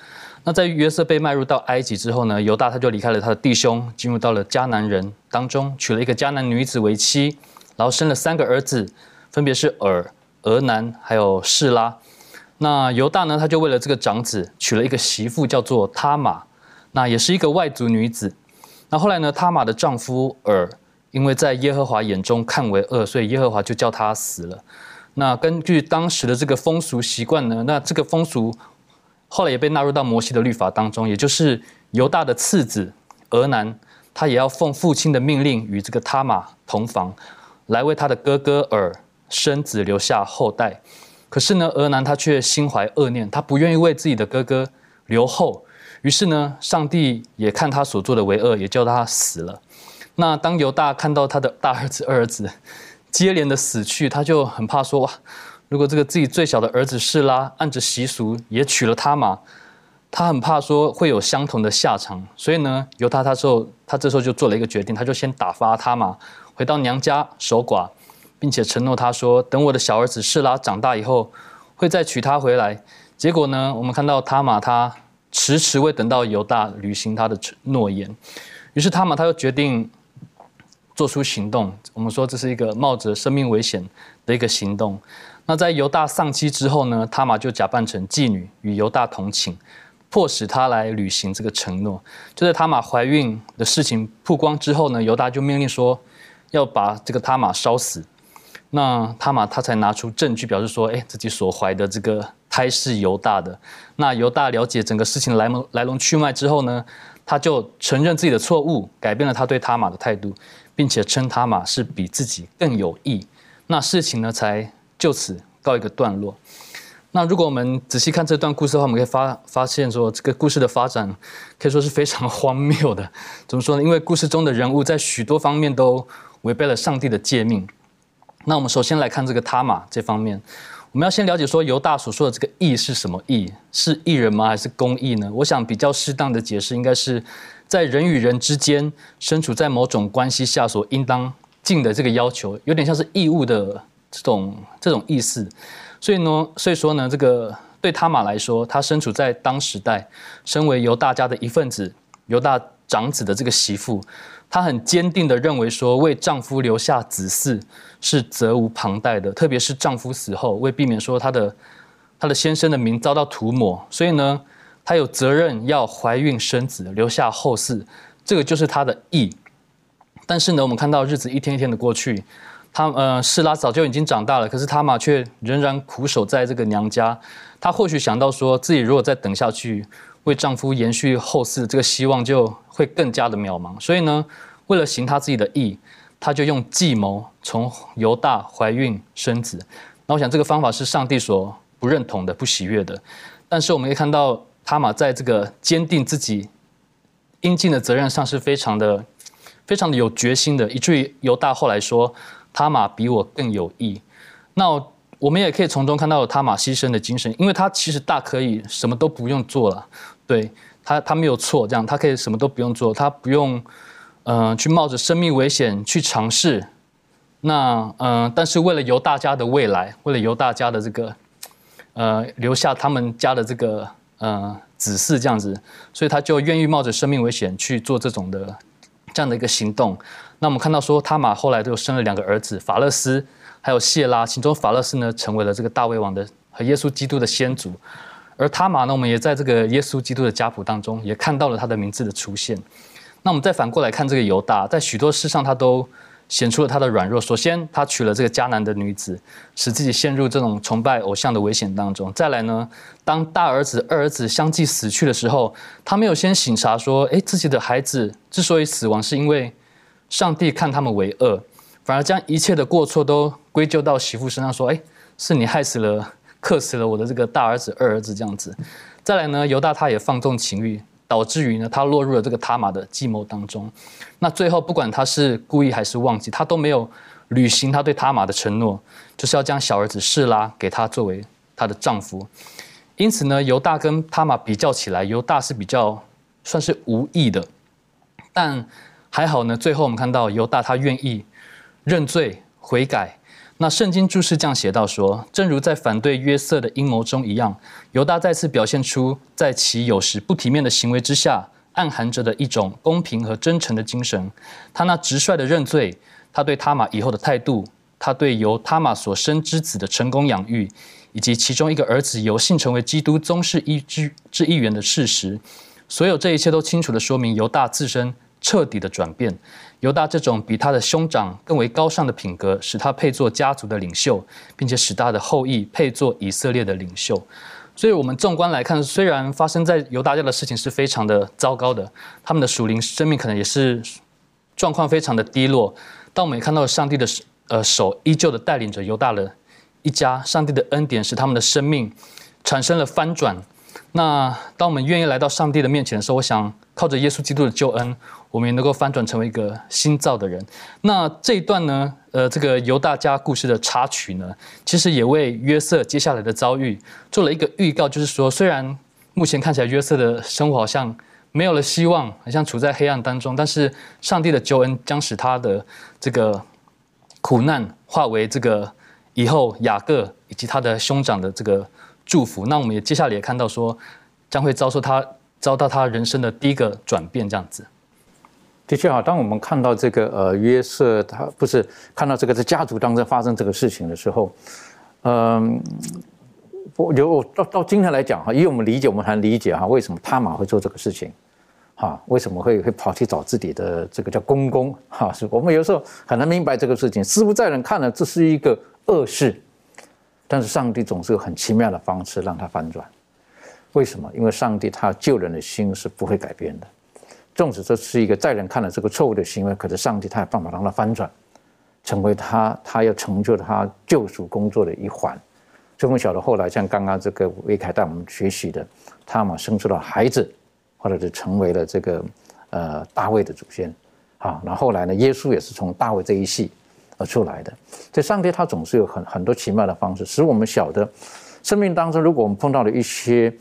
那在约瑟被卖入到埃及之后呢，犹大他就离开了他的弟兄，进入到了迦南人当中，娶了一个迦南女子为妻，然后生了三个儿子，分别是尔、俄南还有示拉。那犹大呢？他就为了这个长子娶了一个媳妇，叫做他玛，那也是一个外族女子。那后来呢，他玛的丈夫尔，因为在耶和华眼中看为恶，所以耶和华就叫他死了。那根据当时的这个风俗习惯呢，那这个风俗后来也被纳入到摩西的律法当中，也就是犹大的次子俄南，他也要奉父亲的命令与这个他玛同房，来为他的哥哥尔生子留下后代。可是呢，俄南他却心怀恶念，他不愿意为自己的哥哥留后。于是呢，上帝也看他所做的为恶，也叫他死了。那当犹大看到他的大儿子、二儿子接连的死去，他就很怕说：哇，如果这个自己最小的儿子是拉按着习俗也娶了他嘛，他很怕说会有相同的下场。所以呢，犹大他时候他这时候就做了一个决定，他就先打发他嘛，回到娘家守寡。并且承诺他说：“等我的小儿子示拉长大以后，会再娶她回来。”结果呢，我们看到塔玛他迟迟未等到犹大履行他的诺言，于是塔玛他又决定做出行动。我们说这是一个冒着生命危险的一个行动。那在犹大丧妻之后呢，他玛就假扮成妓女与犹大同寝，迫使他来履行这个承诺。就在他玛怀孕的事情曝光之后呢，犹大就命令说要把这个他玛烧死。那他嘛，他才拿出证据，表示说，哎，自己所怀的这个胎是犹大的。那犹大了解整个事情来龙来龙去脉之后呢，他就承认自己的错误，改变了他对他玛的态度，并且称他玛是比自己更有益。那事情呢，才就此告一个段落。那如果我们仔细看这段故事的话，我们可以发发现说，这个故事的发展可以说是非常荒谬的。怎么说呢？因为故事中的人物在许多方面都违背了上帝的诫命。那我们首先来看这个他玛这方面，我们要先了解说犹大所说的这个义是什么义？是义人吗？还是公义呢？我想比较适当的解释应该是在人与人之间身处在某种关系下所应当尽的这个要求，有点像是义务的这种这种意思。所以呢，所以说呢，这个对他玛来说，他身处在当时代，身为犹大家的一份子，犹大长子的这个媳妇。她很坚定地认为说，为丈夫留下子嗣是责无旁贷的，特别是丈夫死后，为避免说她的她的先生的名遭到涂抹，所以呢，她有责任要怀孕生子，留下后嗣，这个就是她的义。但是呢，我们看到日子一天一天的过去，她呃，示拉早就已经长大了，可是她嘛却仍然苦守在这个娘家。她或许想到说自己如果再等下去。为丈夫延续后嗣，这个希望就会更加的渺茫。所以呢，为了行他自己的意，他就用计谋从犹大怀孕生子。那我想这个方法是上帝所不认同的、不喜悦的。但是我们可以看到，他玛在这个坚定自己应尽的责任上是非常的、非常的有决心的，以至于犹大后来说：“他玛比我更有益。”那。我们也可以从中看到他玛牺牲的精神，因为他其实大可以什么都不用做了，对他他没有错，这样他可以什么都不用做，他不用嗯去冒着生命危险去尝试，那嗯但是为了由大家的未来，为了由大家的这个呃留下他们家的这个呃子嗣这样子，所以他就愿意冒着生命危险去做这种的这样的一个行动。那我们看到说，他玛后来就生了两个儿子，法勒斯还有谢拉，其中法勒斯呢成为了这个大卫王的和耶稣基督的先祖，而他玛呢，我们也在这个耶稣基督的家谱当中也看到了他的名字的出现。那我们再反过来看这个犹大，在许多事上他都。显出了他的软弱。首先，他娶了这个迦南的女子，使自己陷入这种崇拜偶像的危险当中。再来呢，当大儿子、二儿子相继死去的时候，他没有先醒察说：“诶，自己的孩子之所以死亡，是因为上帝看他们为恶，反而将一切的过错都归咎到媳妇身上，说：‘诶，是你害死了、克死了我的这个大儿子、二儿子。’这样子。再来呢，犹大他也放纵情欲。”导致于呢，他落入了这个他玛的计谋当中。那最后，不管他是故意还是忘记，他都没有履行他对他玛的承诺，就是要将小儿子示拉给他作为他的丈夫。因此呢，犹大跟他玛比较起来，犹大是比较算是无意的。但还好呢，最后我们看到犹大他愿意认罪悔改。那圣经注释这样写到说，正如在反对约瑟的阴谋中一样，犹大再次表现出在其有时不体面的行为之下，暗含着的一种公平和真诚的精神。他那直率的认罪，他对他玛以后的态度，他对由他玛所生之子的成功养育，以及其中一个儿子有幸成为基督宗室一之之一员的事实，所有这一切都清楚地说明犹大自身彻底的转变。犹大这种比他的兄长更为高尚的品格，使他配做家族的领袖，并且使他的后裔配做以色列的领袖。所以，我们纵观来看，虽然发生在犹大家的事情是非常的糟糕的，他们的属灵生命可能也是状况非常的低落，但我们也看到上帝的呃手依旧的带领着犹大的一家，上帝的恩典使他们的生命产生了翻转。那当我们愿意来到上帝的面前的时候，我想靠着耶稣基督的救恩，我们也能够翻转成为一个新造的人。那这一段呢，呃，这个犹大家故事的插曲呢，其实也为约瑟接下来的遭遇做了一个预告，就是说，虽然目前看起来约瑟的生活好像没有了希望，好像处在黑暗当中，但是上帝的救恩将使他的这个苦难化为这个以后雅各以及他的兄长的这个。祝福。那我们也接下来也看到说，将会遭受他遭到他人生的第一个转变，这样子。的确啊，当我们看到这个呃约瑟他不是看到这个在家族当中发生这个事情的时候，嗯，我就到到今天来讲哈，以我们理解，我们还理解哈，为什么他玛会做这个事情，哈，为什么会会跑去找自己的这个叫公公哈？是我们有时候很难明白这个事情，似乎在人看了这是一个恶事。但是上帝总是有很奇妙的方式让他翻转，为什么？因为上帝他救人的心是不会改变的，纵使这是一个在人看了这个错误的行为，可是上帝他有办法让他翻转，成为他他要成就他救赎工作的一环。所以我们晓得后来像刚刚这个维凯带我们学习的，他嘛生出了孩子，或者是成为了这个呃大卫的祖先，啊，那后来呢，耶稣也是从大卫这一系。而出来的，这上帝他总是有很很多奇妙的方式，使我们晓得，生命当中如果我们碰到了一些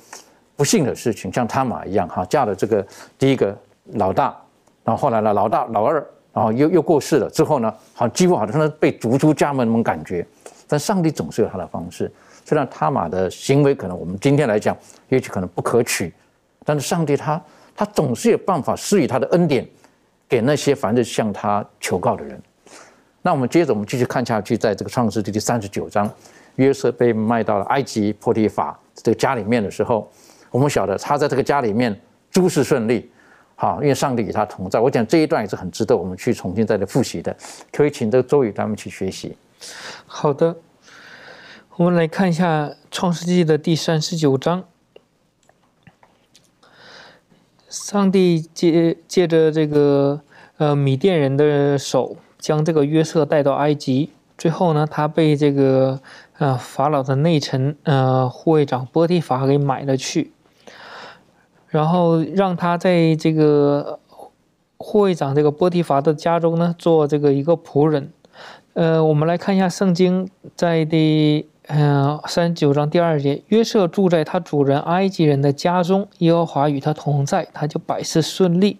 不幸的事情，像他玛一样哈，嫁了这个第一个老大，然后后来呢老大老二，然后又又过世了之后呢，好几乎好像被逐出家门那种感觉。但上帝总是有他的方式，虽然他玛的行为可能我们今天来讲，也许可能不可取，但是上帝他他总是有办法施予他的恩典给那些凡是向他求告的人。那我们接着，我们继续看下去，在这个创世纪第三十九章，约瑟被卖到了埃及波提法这个家里面的时候，我们晓得他在这个家里面诸事顺利，好，因为上帝与他同在。我讲这一段也是很值得我们去重新再来复习的，可以请这个周宇他们去学习。好的，我们来看一下创世纪的第三十九章，上帝借借着这个呃米甸人的手。将这个约瑟带到埃及，最后呢，他被这个呃法老的内臣呃护卫长波提法给买了去，然后让他在这个护卫长这个波提法的家中呢做这个一个仆人。呃，我们来看一下圣经在第嗯三十九章第二节，约瑟住在他主人埃及人的家中，耶和华与他同在，他就百事顺利。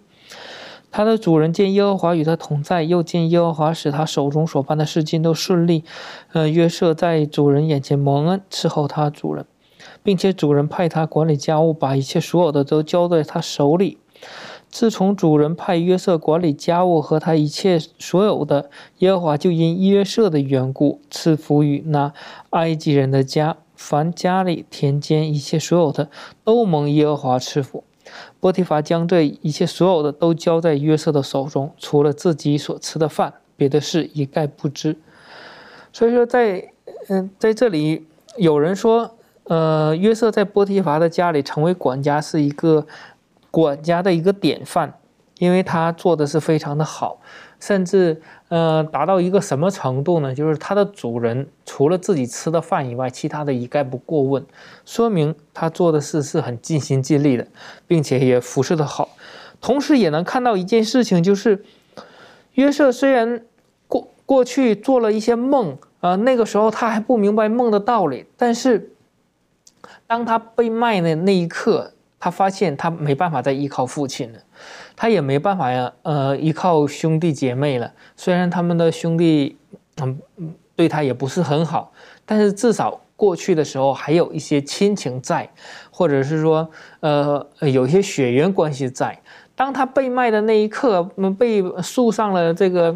他的主人见耶和华与他同在，又见耶和华使他手中所办的事情都顺利。呃，约瑟在主人眼前蒙恩，伺候他主人，并且主人派他管理家务，把一切所有的都交在他手里。自从主人派约瑟管理家务和他一切所有的，耶和华就因约瑟的缘故赐福于那埃及人的家，凡家里田间一切所有的都蒙耶和华赐福。波提乏将这一切所有的都交在约瑟的手中，除了自己所吃的饭，别的事一概不知。所以说，在嗯，在这里有人说，呃，约瑟在波提乏的家里成为管家是一个。管家的一个典范，因为他做的是非常的好，甚至呃达到一个什么程度呢？就是他的主人除了自己吃的饭以外，其他的一概不过问，说明他做的事是很尽心尽力的，并且也服侍的好。同时也能看到一件事情，就是约瑟虽然过过去做了一些梦啊，那个时候他还不明白梦的道理，但是当他被卖的那一刻。他发现他没办法再依靠父亲了，他也没办法呀，呃，依靠兄弟姐妹了。虽然他们的兄弟，嗯，对他也不是很好，但是至少过去的时候还有一些亲情在，或者是说，呃，有一些血缘关系在。当他被卖的那一刻，被束上了这个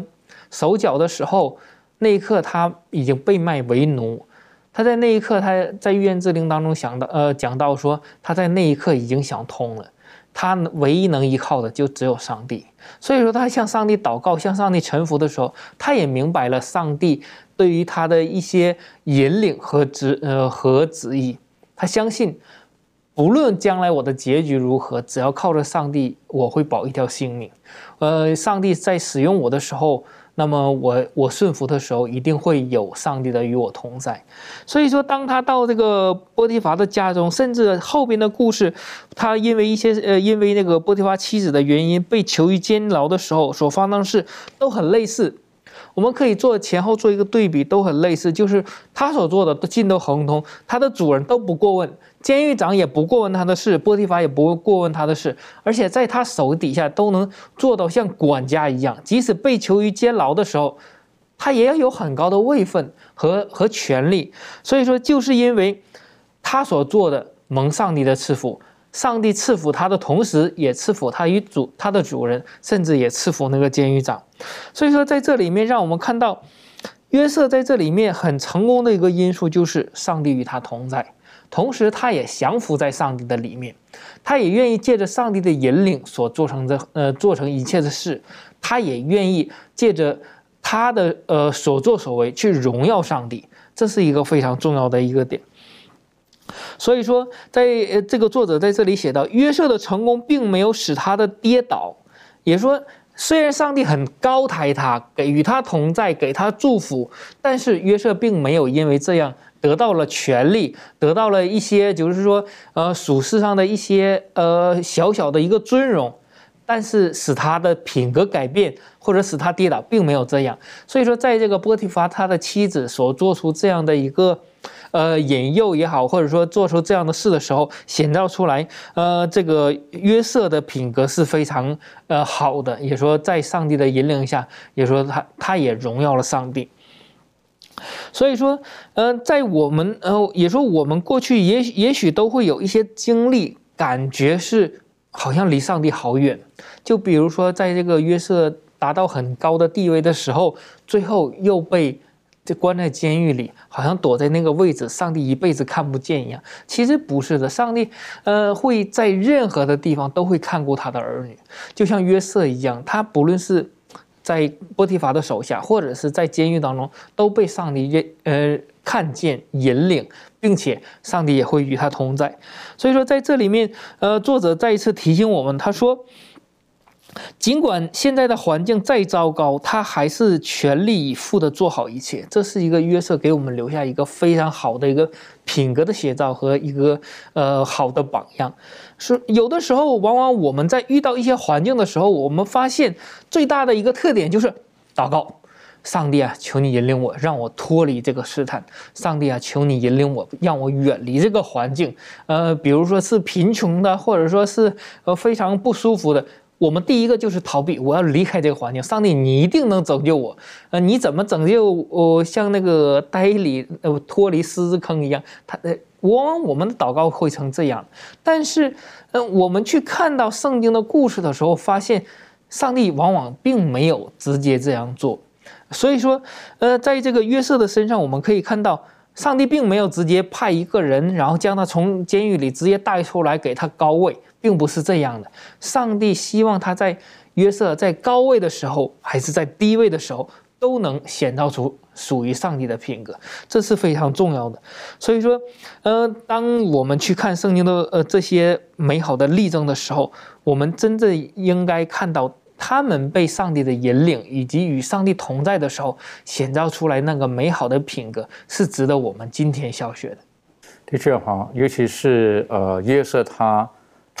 手脚的时候，那一刻他已经被卖为奴。他在那一刻，他在预言之灵当中想到，呃，讲到说，他在那一刻已经想通了，他唯一能依靠的就只有上帝。所以说，他向上帝祷告，向上帝臣服的时候，他也明白了上帝对于他的一些引领和旨，呃，和旨意。他相信，不论将来我的结局如何，只要靠着上帝，我会保一条性命。呃，上帝在使用我的时候。那么我我顺服的时候，一定会有上帝的与我同在。所以说，当他到这个波提乏的家中，甚至后边的故事，他因为一些呃，因为那个波提乏妻子的原因被囚于监牢的时候，所发生的事都很类似。我们可以做前后做一个对比，都很类似，就是他所做的都尽都亨通，他的主人都不过问。监狱长也不过问他的事，波提法也不过问他的事，而且在他手底下都能做到像管家一样，即使被囚于监牢的时候，他也要有很高的位分和 和权力。所以说，就是因为他所做的蒙上帝的赐福，上帝赐福他的同时，也赐福他与主他的主人，甚至也赐福那个监狱长。所以说，在这里面让我们看到约瑟在这里面很成功的一个因素，就是上帝与他同在。同时，他也降服在上帝的里面，他也愿意借着上帝的引领所做成的呃做成一切的事，他也愿意借着他的呃所作所为去荣耀上帝，这是一个非常重要的一个点。所以说，在呃这个作者在这里写到，约瑟的成功并没有使他的跌倒，也说虽然上帝很高抬他，给与他同在，给他祝福，但是约瑟并没有因为这样。得到了权利，得到了一些，就是说，呃，属世上的一些，呃，小小的一个尊荣，但是使他的品格改变，或者使他跌倒，并没有这样。所以说，在这个波提乏他的妻子所做出这样的一个，呃，引诱也好，或者说做出这样的事的时候，显照出来，呃，这个约瑟的品格是非常，呃，好的，也说在上帝的引领下，也说他他也荣耀了上帝。所以说，呃，在我们呃，也说我们过去也也许都会有一些经历，感觉是好像离上帝好远。就比如说，在这个约瑟达到很高的地位的时候，最后又被这关在监狱里，好像躲在那个位置，上帝一辈子看不见一样。其实不是的，上帝呃会在任何的地方都会看顾他的儿女，就像约瑟一样，他不论是。在波提法的手下，或者是在监狱当中，都被上帝认呃看见引领，并且上帝也会与他同在。所以说，在这里面，呃，作者再一次提醒我们，他说。尽管现在的环境再糟糕，他还是全力以赴的做好一切。这是一个约瑟给我们留下一个非常好的一个品格的写照和一个呃好的榜样。是有的时候，往往我们在遇到一些环境的时候，我们发现最大的一个特点就是祷告：上帝啊，求你引领我，让我脱离这个试探；上帝啊，求你引领我，让我远离这个环境。呃，比如说是贫穷的，或者说是呃非常不舒服的。我们第一个就是逃避，我要离开这个环境。上帝，你一定能拯救我。呃，你怎么拯救我？像那个呆里呃脱离狮子坑一样，他呃往往我们的祷告会成这样，但是，嗯，我们去看到圣经的故事的时候，发现上帝往往并没有直接这样做。所以说，呃，在这个约瑟的身上，我们可以看到，上帝并没有直接派一个人，然后将他从监狱里直接带出来给他高位，并不是这样的。上帝希望他在约瑟在高位的时候，还是在低位的时候。都能显露出属于上帝的品格，这是非常重要的。所以说，呃，当我们去看圣经的呃这些美好的例证的时候，我们真正应该看到他们被上帝的引领，以及与上帝同在的时候，显照出来那个美好的品格，是值得我们今天小学的。的确哈，尤其是呃约瑟他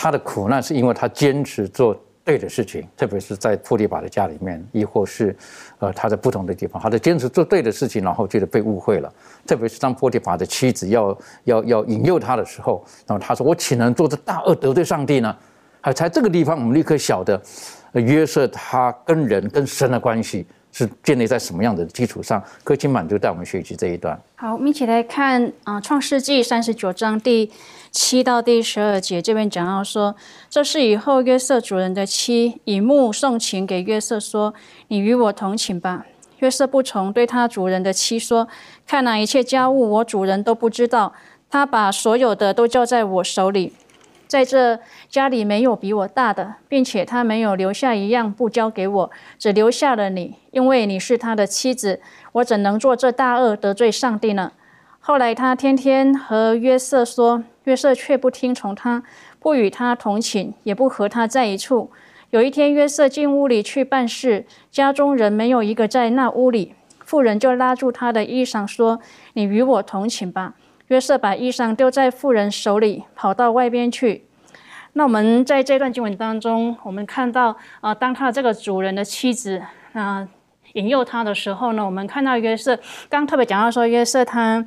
他的苦难，是因为他坚持做。对的事情，特别是在破利法的家里面，亦或是，呃，他在不同的地方，他在坚持做对的事情，然后觉得被误会了。特别是当破利法的妻子要要要引诱他的时候，那么他说：“我岂能做这大恶得罪上帝呢？”还在这个地方，我们立刻晓得，约瑟他跟人跟神的关系是建立在什么样的基础上。柯金满足带我们学习这一段。好，我们一起来看啊，《创世纪》三十九章第。七到第十二节这边讲到说，这是以后约瑟主人的妻以目送情给约瑟说：“你与我同寝吧。”约瑟不从，对他主人的妻说：“看哪，一切家务我主人都不知道，他把所有的都交在我手里，在这家里没有比我大的，并且他没有留下一样不交给我，只留下了你，因为你是他的妻子，我怎能做这大恶得罪上帝呢？”后来他天天和约瑟说。约瑟却不听从他，不与他同寝，也不和他在一处。有一天，约瑟进屋里去办事，家中人没有一个在那屋里。妇人就拉住他的衣裳说：“你与我同寝吧。”约瑟把衣裳丢在妇人手里，跑到外边去。那我们在这段经文当中，我们看到啊，当他这个主人的妻子啊引诱他的时候呢，我们看到约瑟刚特别讲到说，约瑟他。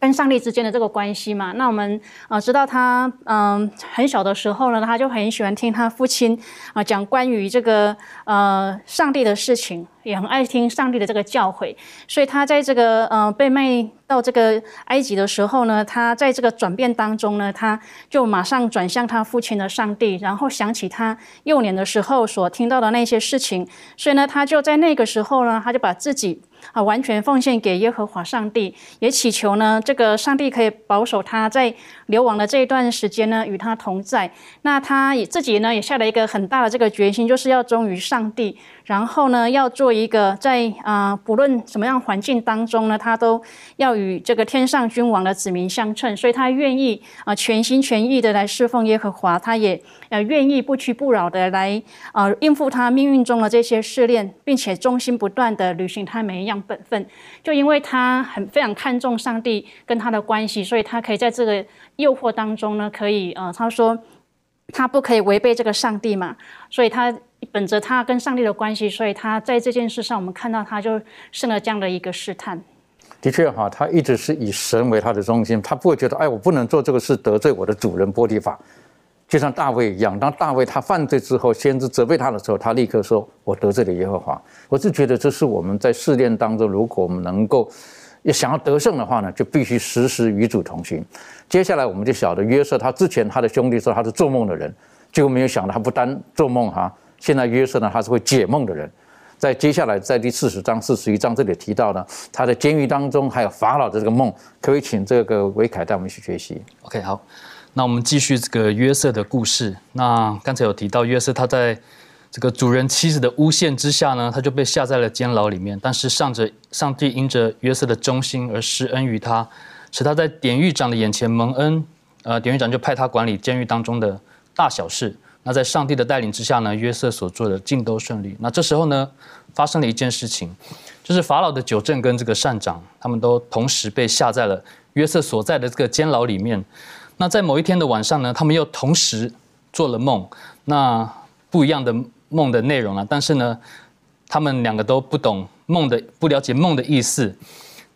跟上帝之间的这个关系嘛，那我们呃知道他嗯很小的时候呢，他就很喜欢听他父亲啊讲关于这个呃上帝的事情。也很爱听上帝的这个教诲，所以他在这个呃被卖到这个埃及的时候呢，他在这个转变当中呢，他就马上转向他父亲的上帝，然后想起他幼年的时候所听到的那些事情，所以呢，他就在那个时候呢，他就把自己啊完全奉献给耶和华上帝，也祈求呢这个上帝可以保守他在流亡的这一段时间呢与他同在。那他也自己呢也下了一个很大的这个决心，就是要忠于上帝。然后呢，要做一个在啊，不论什么样环境当中呢，他都要与这个天上君王的子民相称，所以他愿意啊全心全意的来侍奉耶和华，他也呃愿意不屈不挠的来啊应付他命运中的这些试炼，并且忠心不断的履行他每一样本分。就因为他很非常看重上帝跟他的关系，所以他可以在这个诱惑当中呢，可以呃他说他不可以违背这个上帝嘛，所以他。本着他跟上帝的关系，所以他在这件事上，我们看到他就生了这样的一个试探。的确哈，他一直是以神为他的中心，他不会觉得哎，我不能做这个事得罪我的主人波提法。就像大卫一样，当大卫他犯罪之后，先知责备他的时候，他立刻说：“我得罪了耶和华。”我是觉得这是我们在试炼当中，如果我们能够要想要得胜的话呢，就必须时时与主同行。接下来我们就晓得约瑟他之前他的兄弟说他是做梦的人，结果没有想到他不单做梦哈。现在约瑟呢，他是会解梦的人，在接下来在第四十章、四十一章这里提到呢，他在监狱当中还有法老的这个梦，可以请这个维凯带我们去学习。OK，好，那我们继续这个约瑟的故事。那刚才有提到约瑟，他在这个主人妻子的诬陷之下呢，他就被下在了监牢里面。但是上着上帝因着约瑟的忠心而施恩于他，使他在典狱长的眼前蒙恩。呃，典狱长就派他管理监狱当中的大小事。那在上帝的带领之下呢，约瑟所做的尽都顺利。那这时候呢，发生了一件事情，就是法老的九正跟这个善长，他们都同时被下在了约瑟所在的这个监牢里面。那在某一天的晚上呢，他们又同时做了梦，那不一样的梦的内容啊，但是呢，他们两个都不懂梦的，不了解梦的意思。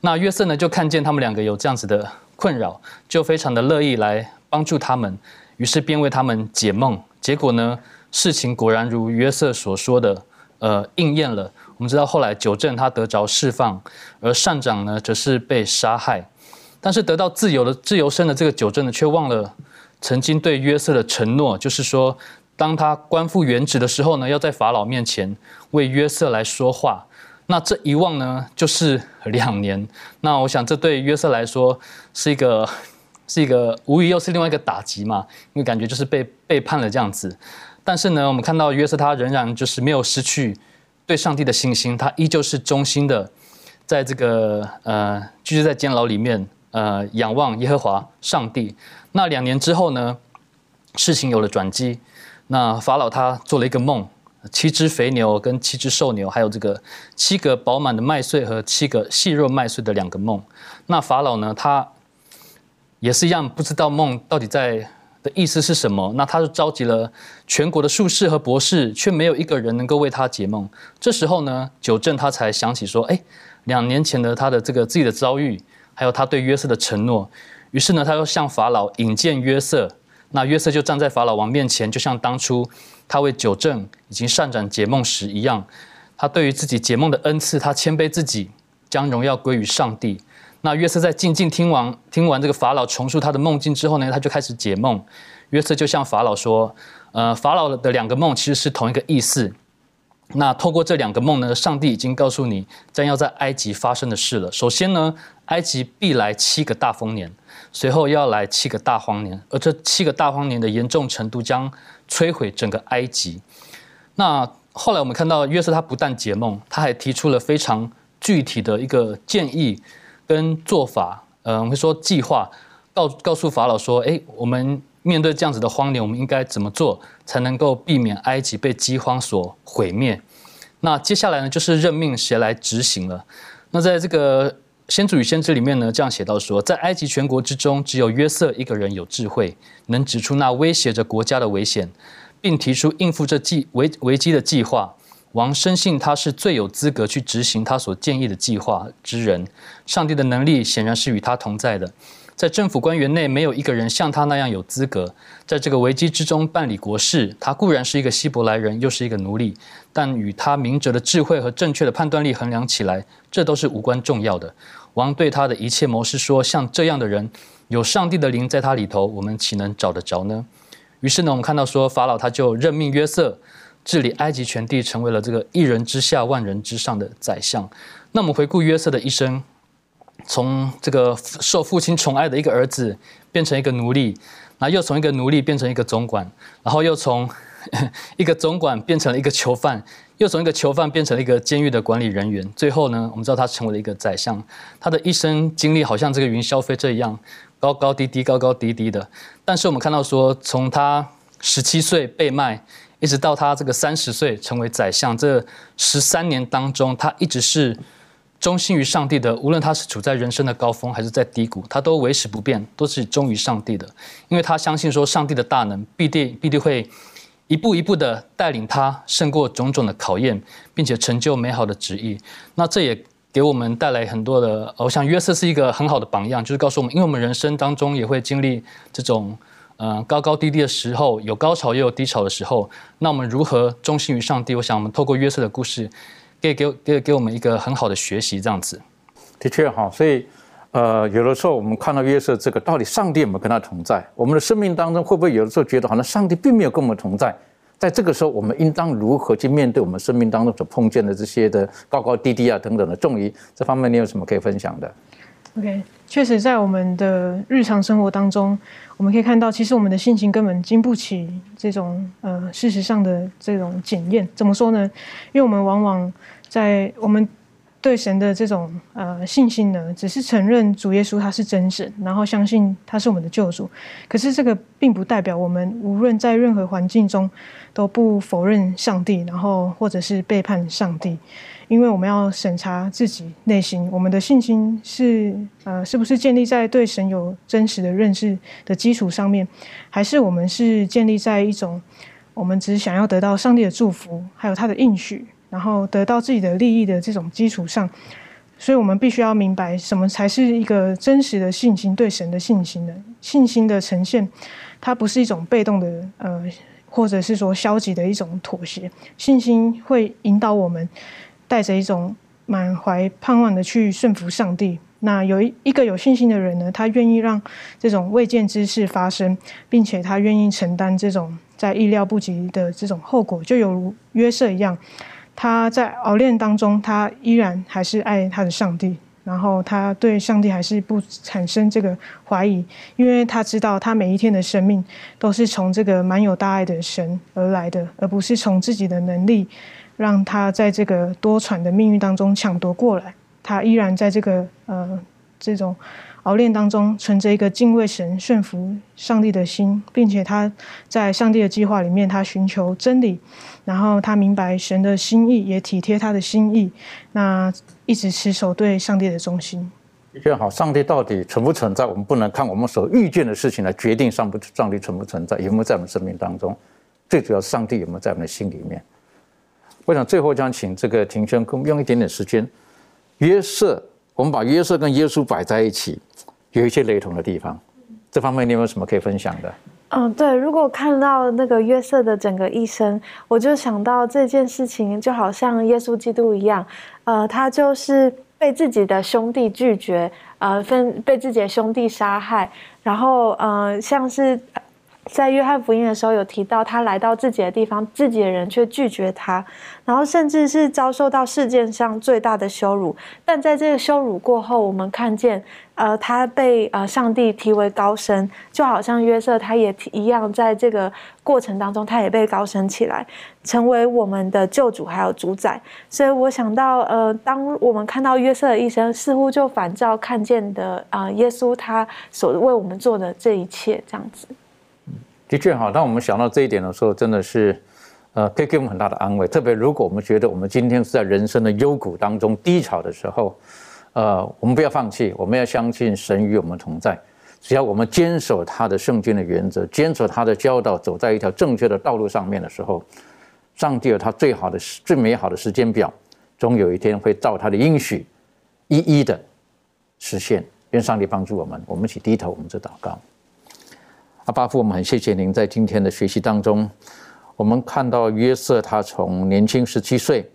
那约瑟呢，就看见他们两个有这样子的困扰，就非常的乐意来帮助他们，于是便为他们解梦。结果呢？事情果然如约瑟所说的，呃，应验了。我们知道后来九正他得着释放，而善长呢则是被杀害。但是得到自由的自由身的这个九正呢，却忘了曾经对约瑟的承诺，就是说，当他官复原职的时候呢，要在法老面前为约瑟来说话。那这一望呢，就是两年。那我想，这对约瑟来说是一个是一个无疑又是另外一个打击嘛，因为感觉就是被背叛了这样子。但是呢，我们看到约瑟他仍然就是没有失去对上帝的信心，他依旧是忠心的，在这个呃居住在监牢里面，呃仰望耶和华上帝。那两年之后呢，事情有了转机。那法老他做了一个梦。七只肥牛跟七只瘦牛，还有这个七个饱满的麦穗和七个细弱麦穗的两个梦。那法老呢，他也是一样，不知道梦到底在的意思是什么。那他就召集了全国的术士和博士，却没有一个人能够为他解梦。这时候呢，九正他才想起说，哎，两年前的他的这个自己的遭遇，还有他对约瑟的承诺。于是呢，他又向法老引荐约瑟。那约瑟就站在法老王面前，就像当初。他为九正已经善展解梦时一样，他对于自己解梦的恩赐，他谦卑自己，将荣耀归于上帝。那约瑟在静静听完听完这个法老重述他的梦境之后呢，他就开始解梦。约瑟就向法老说：“呃，法老的两个梦其实是同一个意思。那透过这两个梦呢，上帝已经告诉你将要在埃及发生的事了。首先呢，埃及必来七个大丰年，随后要来七个大荒年，而这七个大荒年的严重程度将。”摧毁整个埃及。那后来我们看到约瑟，他不但解梦，他还提出了非常具体的一个建议跟做法。嗯，我们说计划，告告诉法老说：“哎，我们面对这样子的荒年，我们应该怎么做才能够避免埃及被饥荒所毁灭？”那接下来呢，就是任命谁来执行了。那在这个先祖与先知里面呢，这样写到说，在埃及全国之中，只有约瑟一个人有智慧，能指出那威胁着国家的危险，并提出应付这计危危机的计划。王深信他是最有资格去执行他所建议的计划之人。上帝的能力显然是与他同在的。在政府官员内，没有一个人像他那样有资格在这个危机之中办理国事。他固然是一个希伯来人，又是一个奴隶，但与他明哲的智慧和正确的判断力衡量起来，这都是无关重要的。王对他的一切谋士说：“像这样的人，有上帝的灵在他里头，我们岂能找得着呢？”于是呢，我们看到说，法老他就任命约瑟治理埃及全地，成为了这个一人之下万人之上的宰相。那我们回顾约瑟的一生。从这个受父亲宠爱的一个儿子变成一个奴隶，然后又从一个奴隶变成一个总管，然后又从 一个总管变成了一个囚犯，又从一个囚犯变成了一个监狱的管理人员。最后呢，我们知道他成为了一个宰相。他的一生经历好像这个云霄飞车一样，高高低低，高高低低的。但是我们看到说，从他十七岁被卖，一直到他这个三十岁成为宰相，这十三年当中，他一直是。忠心于上帝的，无论他是处在人生的高峰还是在低谷，他都维持不变，都是忠于上帝的。因为他相信说，上帝的大能必定必定会一步一步的带领他胜过种种的考验，并且成就美好的旨意。那这也给我们带来很多的，我想约瑟是一个很好的榜样，就是告诉我们，因为我们人生当中也会经历这种嗯高高低低的时候，有高潮也有低潮的时候。那我们如何忠心于上帝？我想我们透过约瑟的故事。给给给给我们一个很好的学习，这样子，的确哈，所以，呃，有的时候我们看到约瑟这个，到底上帝有没有跟他同在？我们的生命当中会不会有的时候觉得好像上帝并没有跟我们同在？在这个时候，我们应当如何去面对我们生命当中所碰见的这些的高高低低啊等等的重疑？这方面你有什么可以分享的？OK，确实在我们的日常生活当中，我们可以看到，其实我们的心情根本经不起这种呃事实上的这种检验。怎么说呢？因为我们往往在我们对神的这种呃信心呢，只是承认主耶稣他是真神，然后相信他是我们的救主。可是这个并不代表我们无论在任何环境中都不否认上帝，然后或者是背叛上帝。因为我们要审查自己内心，我们的信心是呃是不是建立在对神有真实的认识的基础上面，还是我们是建立在一种我们只想要得到上帝的祝福，还有他的应许？然后得到自己的利益的这种基础上，所以我们必须要明白什么才是一个真实的信心，对神的信心的信心的呈现，它不是一种被动的呃，或者是说消极的一种妥协。信心会引导我们带着一种满怀盼望的去顺服上帝，那有一一个有信心的人呢，他愿意让这种未见之事发生，并且他愿意承担这种在意料不及的这种后果，就有如约瑟一样，他在熬炼当中，他依然还是爱他的上帝，然后他对上帝还是不产生这个怀疑，因为他知道他每一天的生命都是从这个满有大爱的神而来的，而不是从自己的能力让他在这个多舛的命运当中抢夺过来。他依然在这个呃这种熬炼当中，存着一个敬畏神、顺服上帝的心，并且他在上帝的计划里面，他寻求真理，然后他明白神的心意，也体贴他的心意，那一直持守对上帝的忠心。的确好，上帝到底存不存在？我们不能看我们所遇见的事情来决定上不上帝存不存在，有没有在我们生命当中。最主要，上帝有没有在我们的心里面？我想最后将请这个庭轩，跟用一点点时间。约瑟，我们把约瑟跟耶稣摆在一起，有一些雷同的地方。这方面你有没有什么可以分享的？嗯，对，如果看到那个约瑟的整个一生，我就想到这件事情就好像耶稣基督一样，呃，他就是被自己的兄弟拒绝，呃，分被自己的兄弟杀害，然后呃，像是。在约翰福音的时候有提到，他来到自己的地方，自己的人却拒绝他，然后甚至是遭受到世界上最大的羞辱。但在这个羞辱过后，我们看见，呃，他被呃上帝提为高升，就好像约瑟他也一样，在这个过程当中，他也被高升起来，成为我们的救主还有主宰。所以我想到，呃，当我们看到约瑟的一生，似乎就反照看见的啊，耶稣他所为我们做的这一切，这样子。的确哈，当我们想到这一点的时候，真的是，呃，可以给我们很大的安慰。特别如果我们觉得我们今天是在人生的幽谷当中低潮的时候，呃，我们不要放弃，我们要相信神与我们同在。只要我们坚守他的圣经的原则，坚守他的教导，走在一条正确的道路上面的时候，上帝有他最好的、最美好的时间表，终有一天会照他的应许，一一的实现。愿上帝帮助我们，我们一起低头，我们做祷告。阿巴父，我们很谢谢您在今天的学习当中，我们看到约瑟他从年轻十七岁，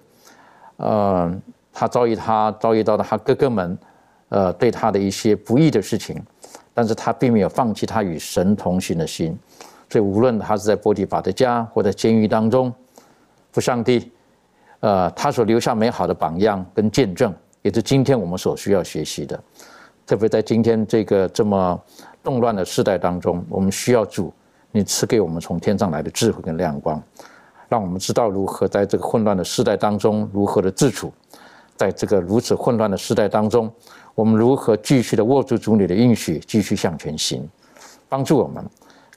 呃，他遭遇他遭遇到了他哥哥们，呃，对他的一些不义的事情，但是他并没有放弃他与神同行的心，所以无论他是在波提法的家或在监狱当中，父上帝，呃，他所留下美好的榜样跟见证，也是今天我们所需要学习的，特别在今天这个这么。动乱的时代当中，我们需要主，你赐给我们从天上来的智慧跟亮光，让我们知道如何在这个混乱的时代当中如何的自处，在这个如此混乱的时代当中，我们如何继续的握住主你的应许，继续向前行，帮助我们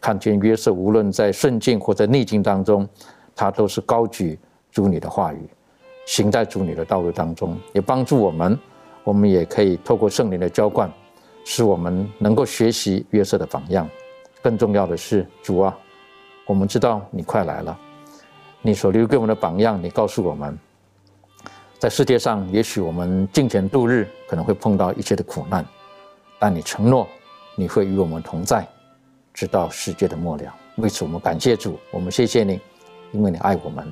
看见约瑟无论在顺境或在逆境当中，他都是高举主你的话语，行在主你的道路当中，也帮助我们，我们也可以透过圣灵的浇灌。使我们能够学习约瑟的榜样，更重要的是，主啊，我们知道你快来了，你所留给我们的榜样，你告诉我们，在世界上，也许我们金钱度日，可能会碰到一切的苦难，但你承诺你会与我们同在，直到世界的末了。为此，我们感谢主，我们谢谢你，因为你爱我们。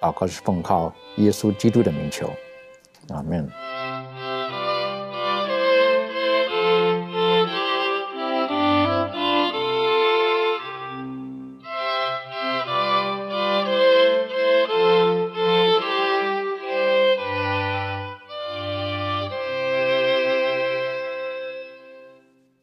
祷告是奉靠耶稣基督的名求，阿门。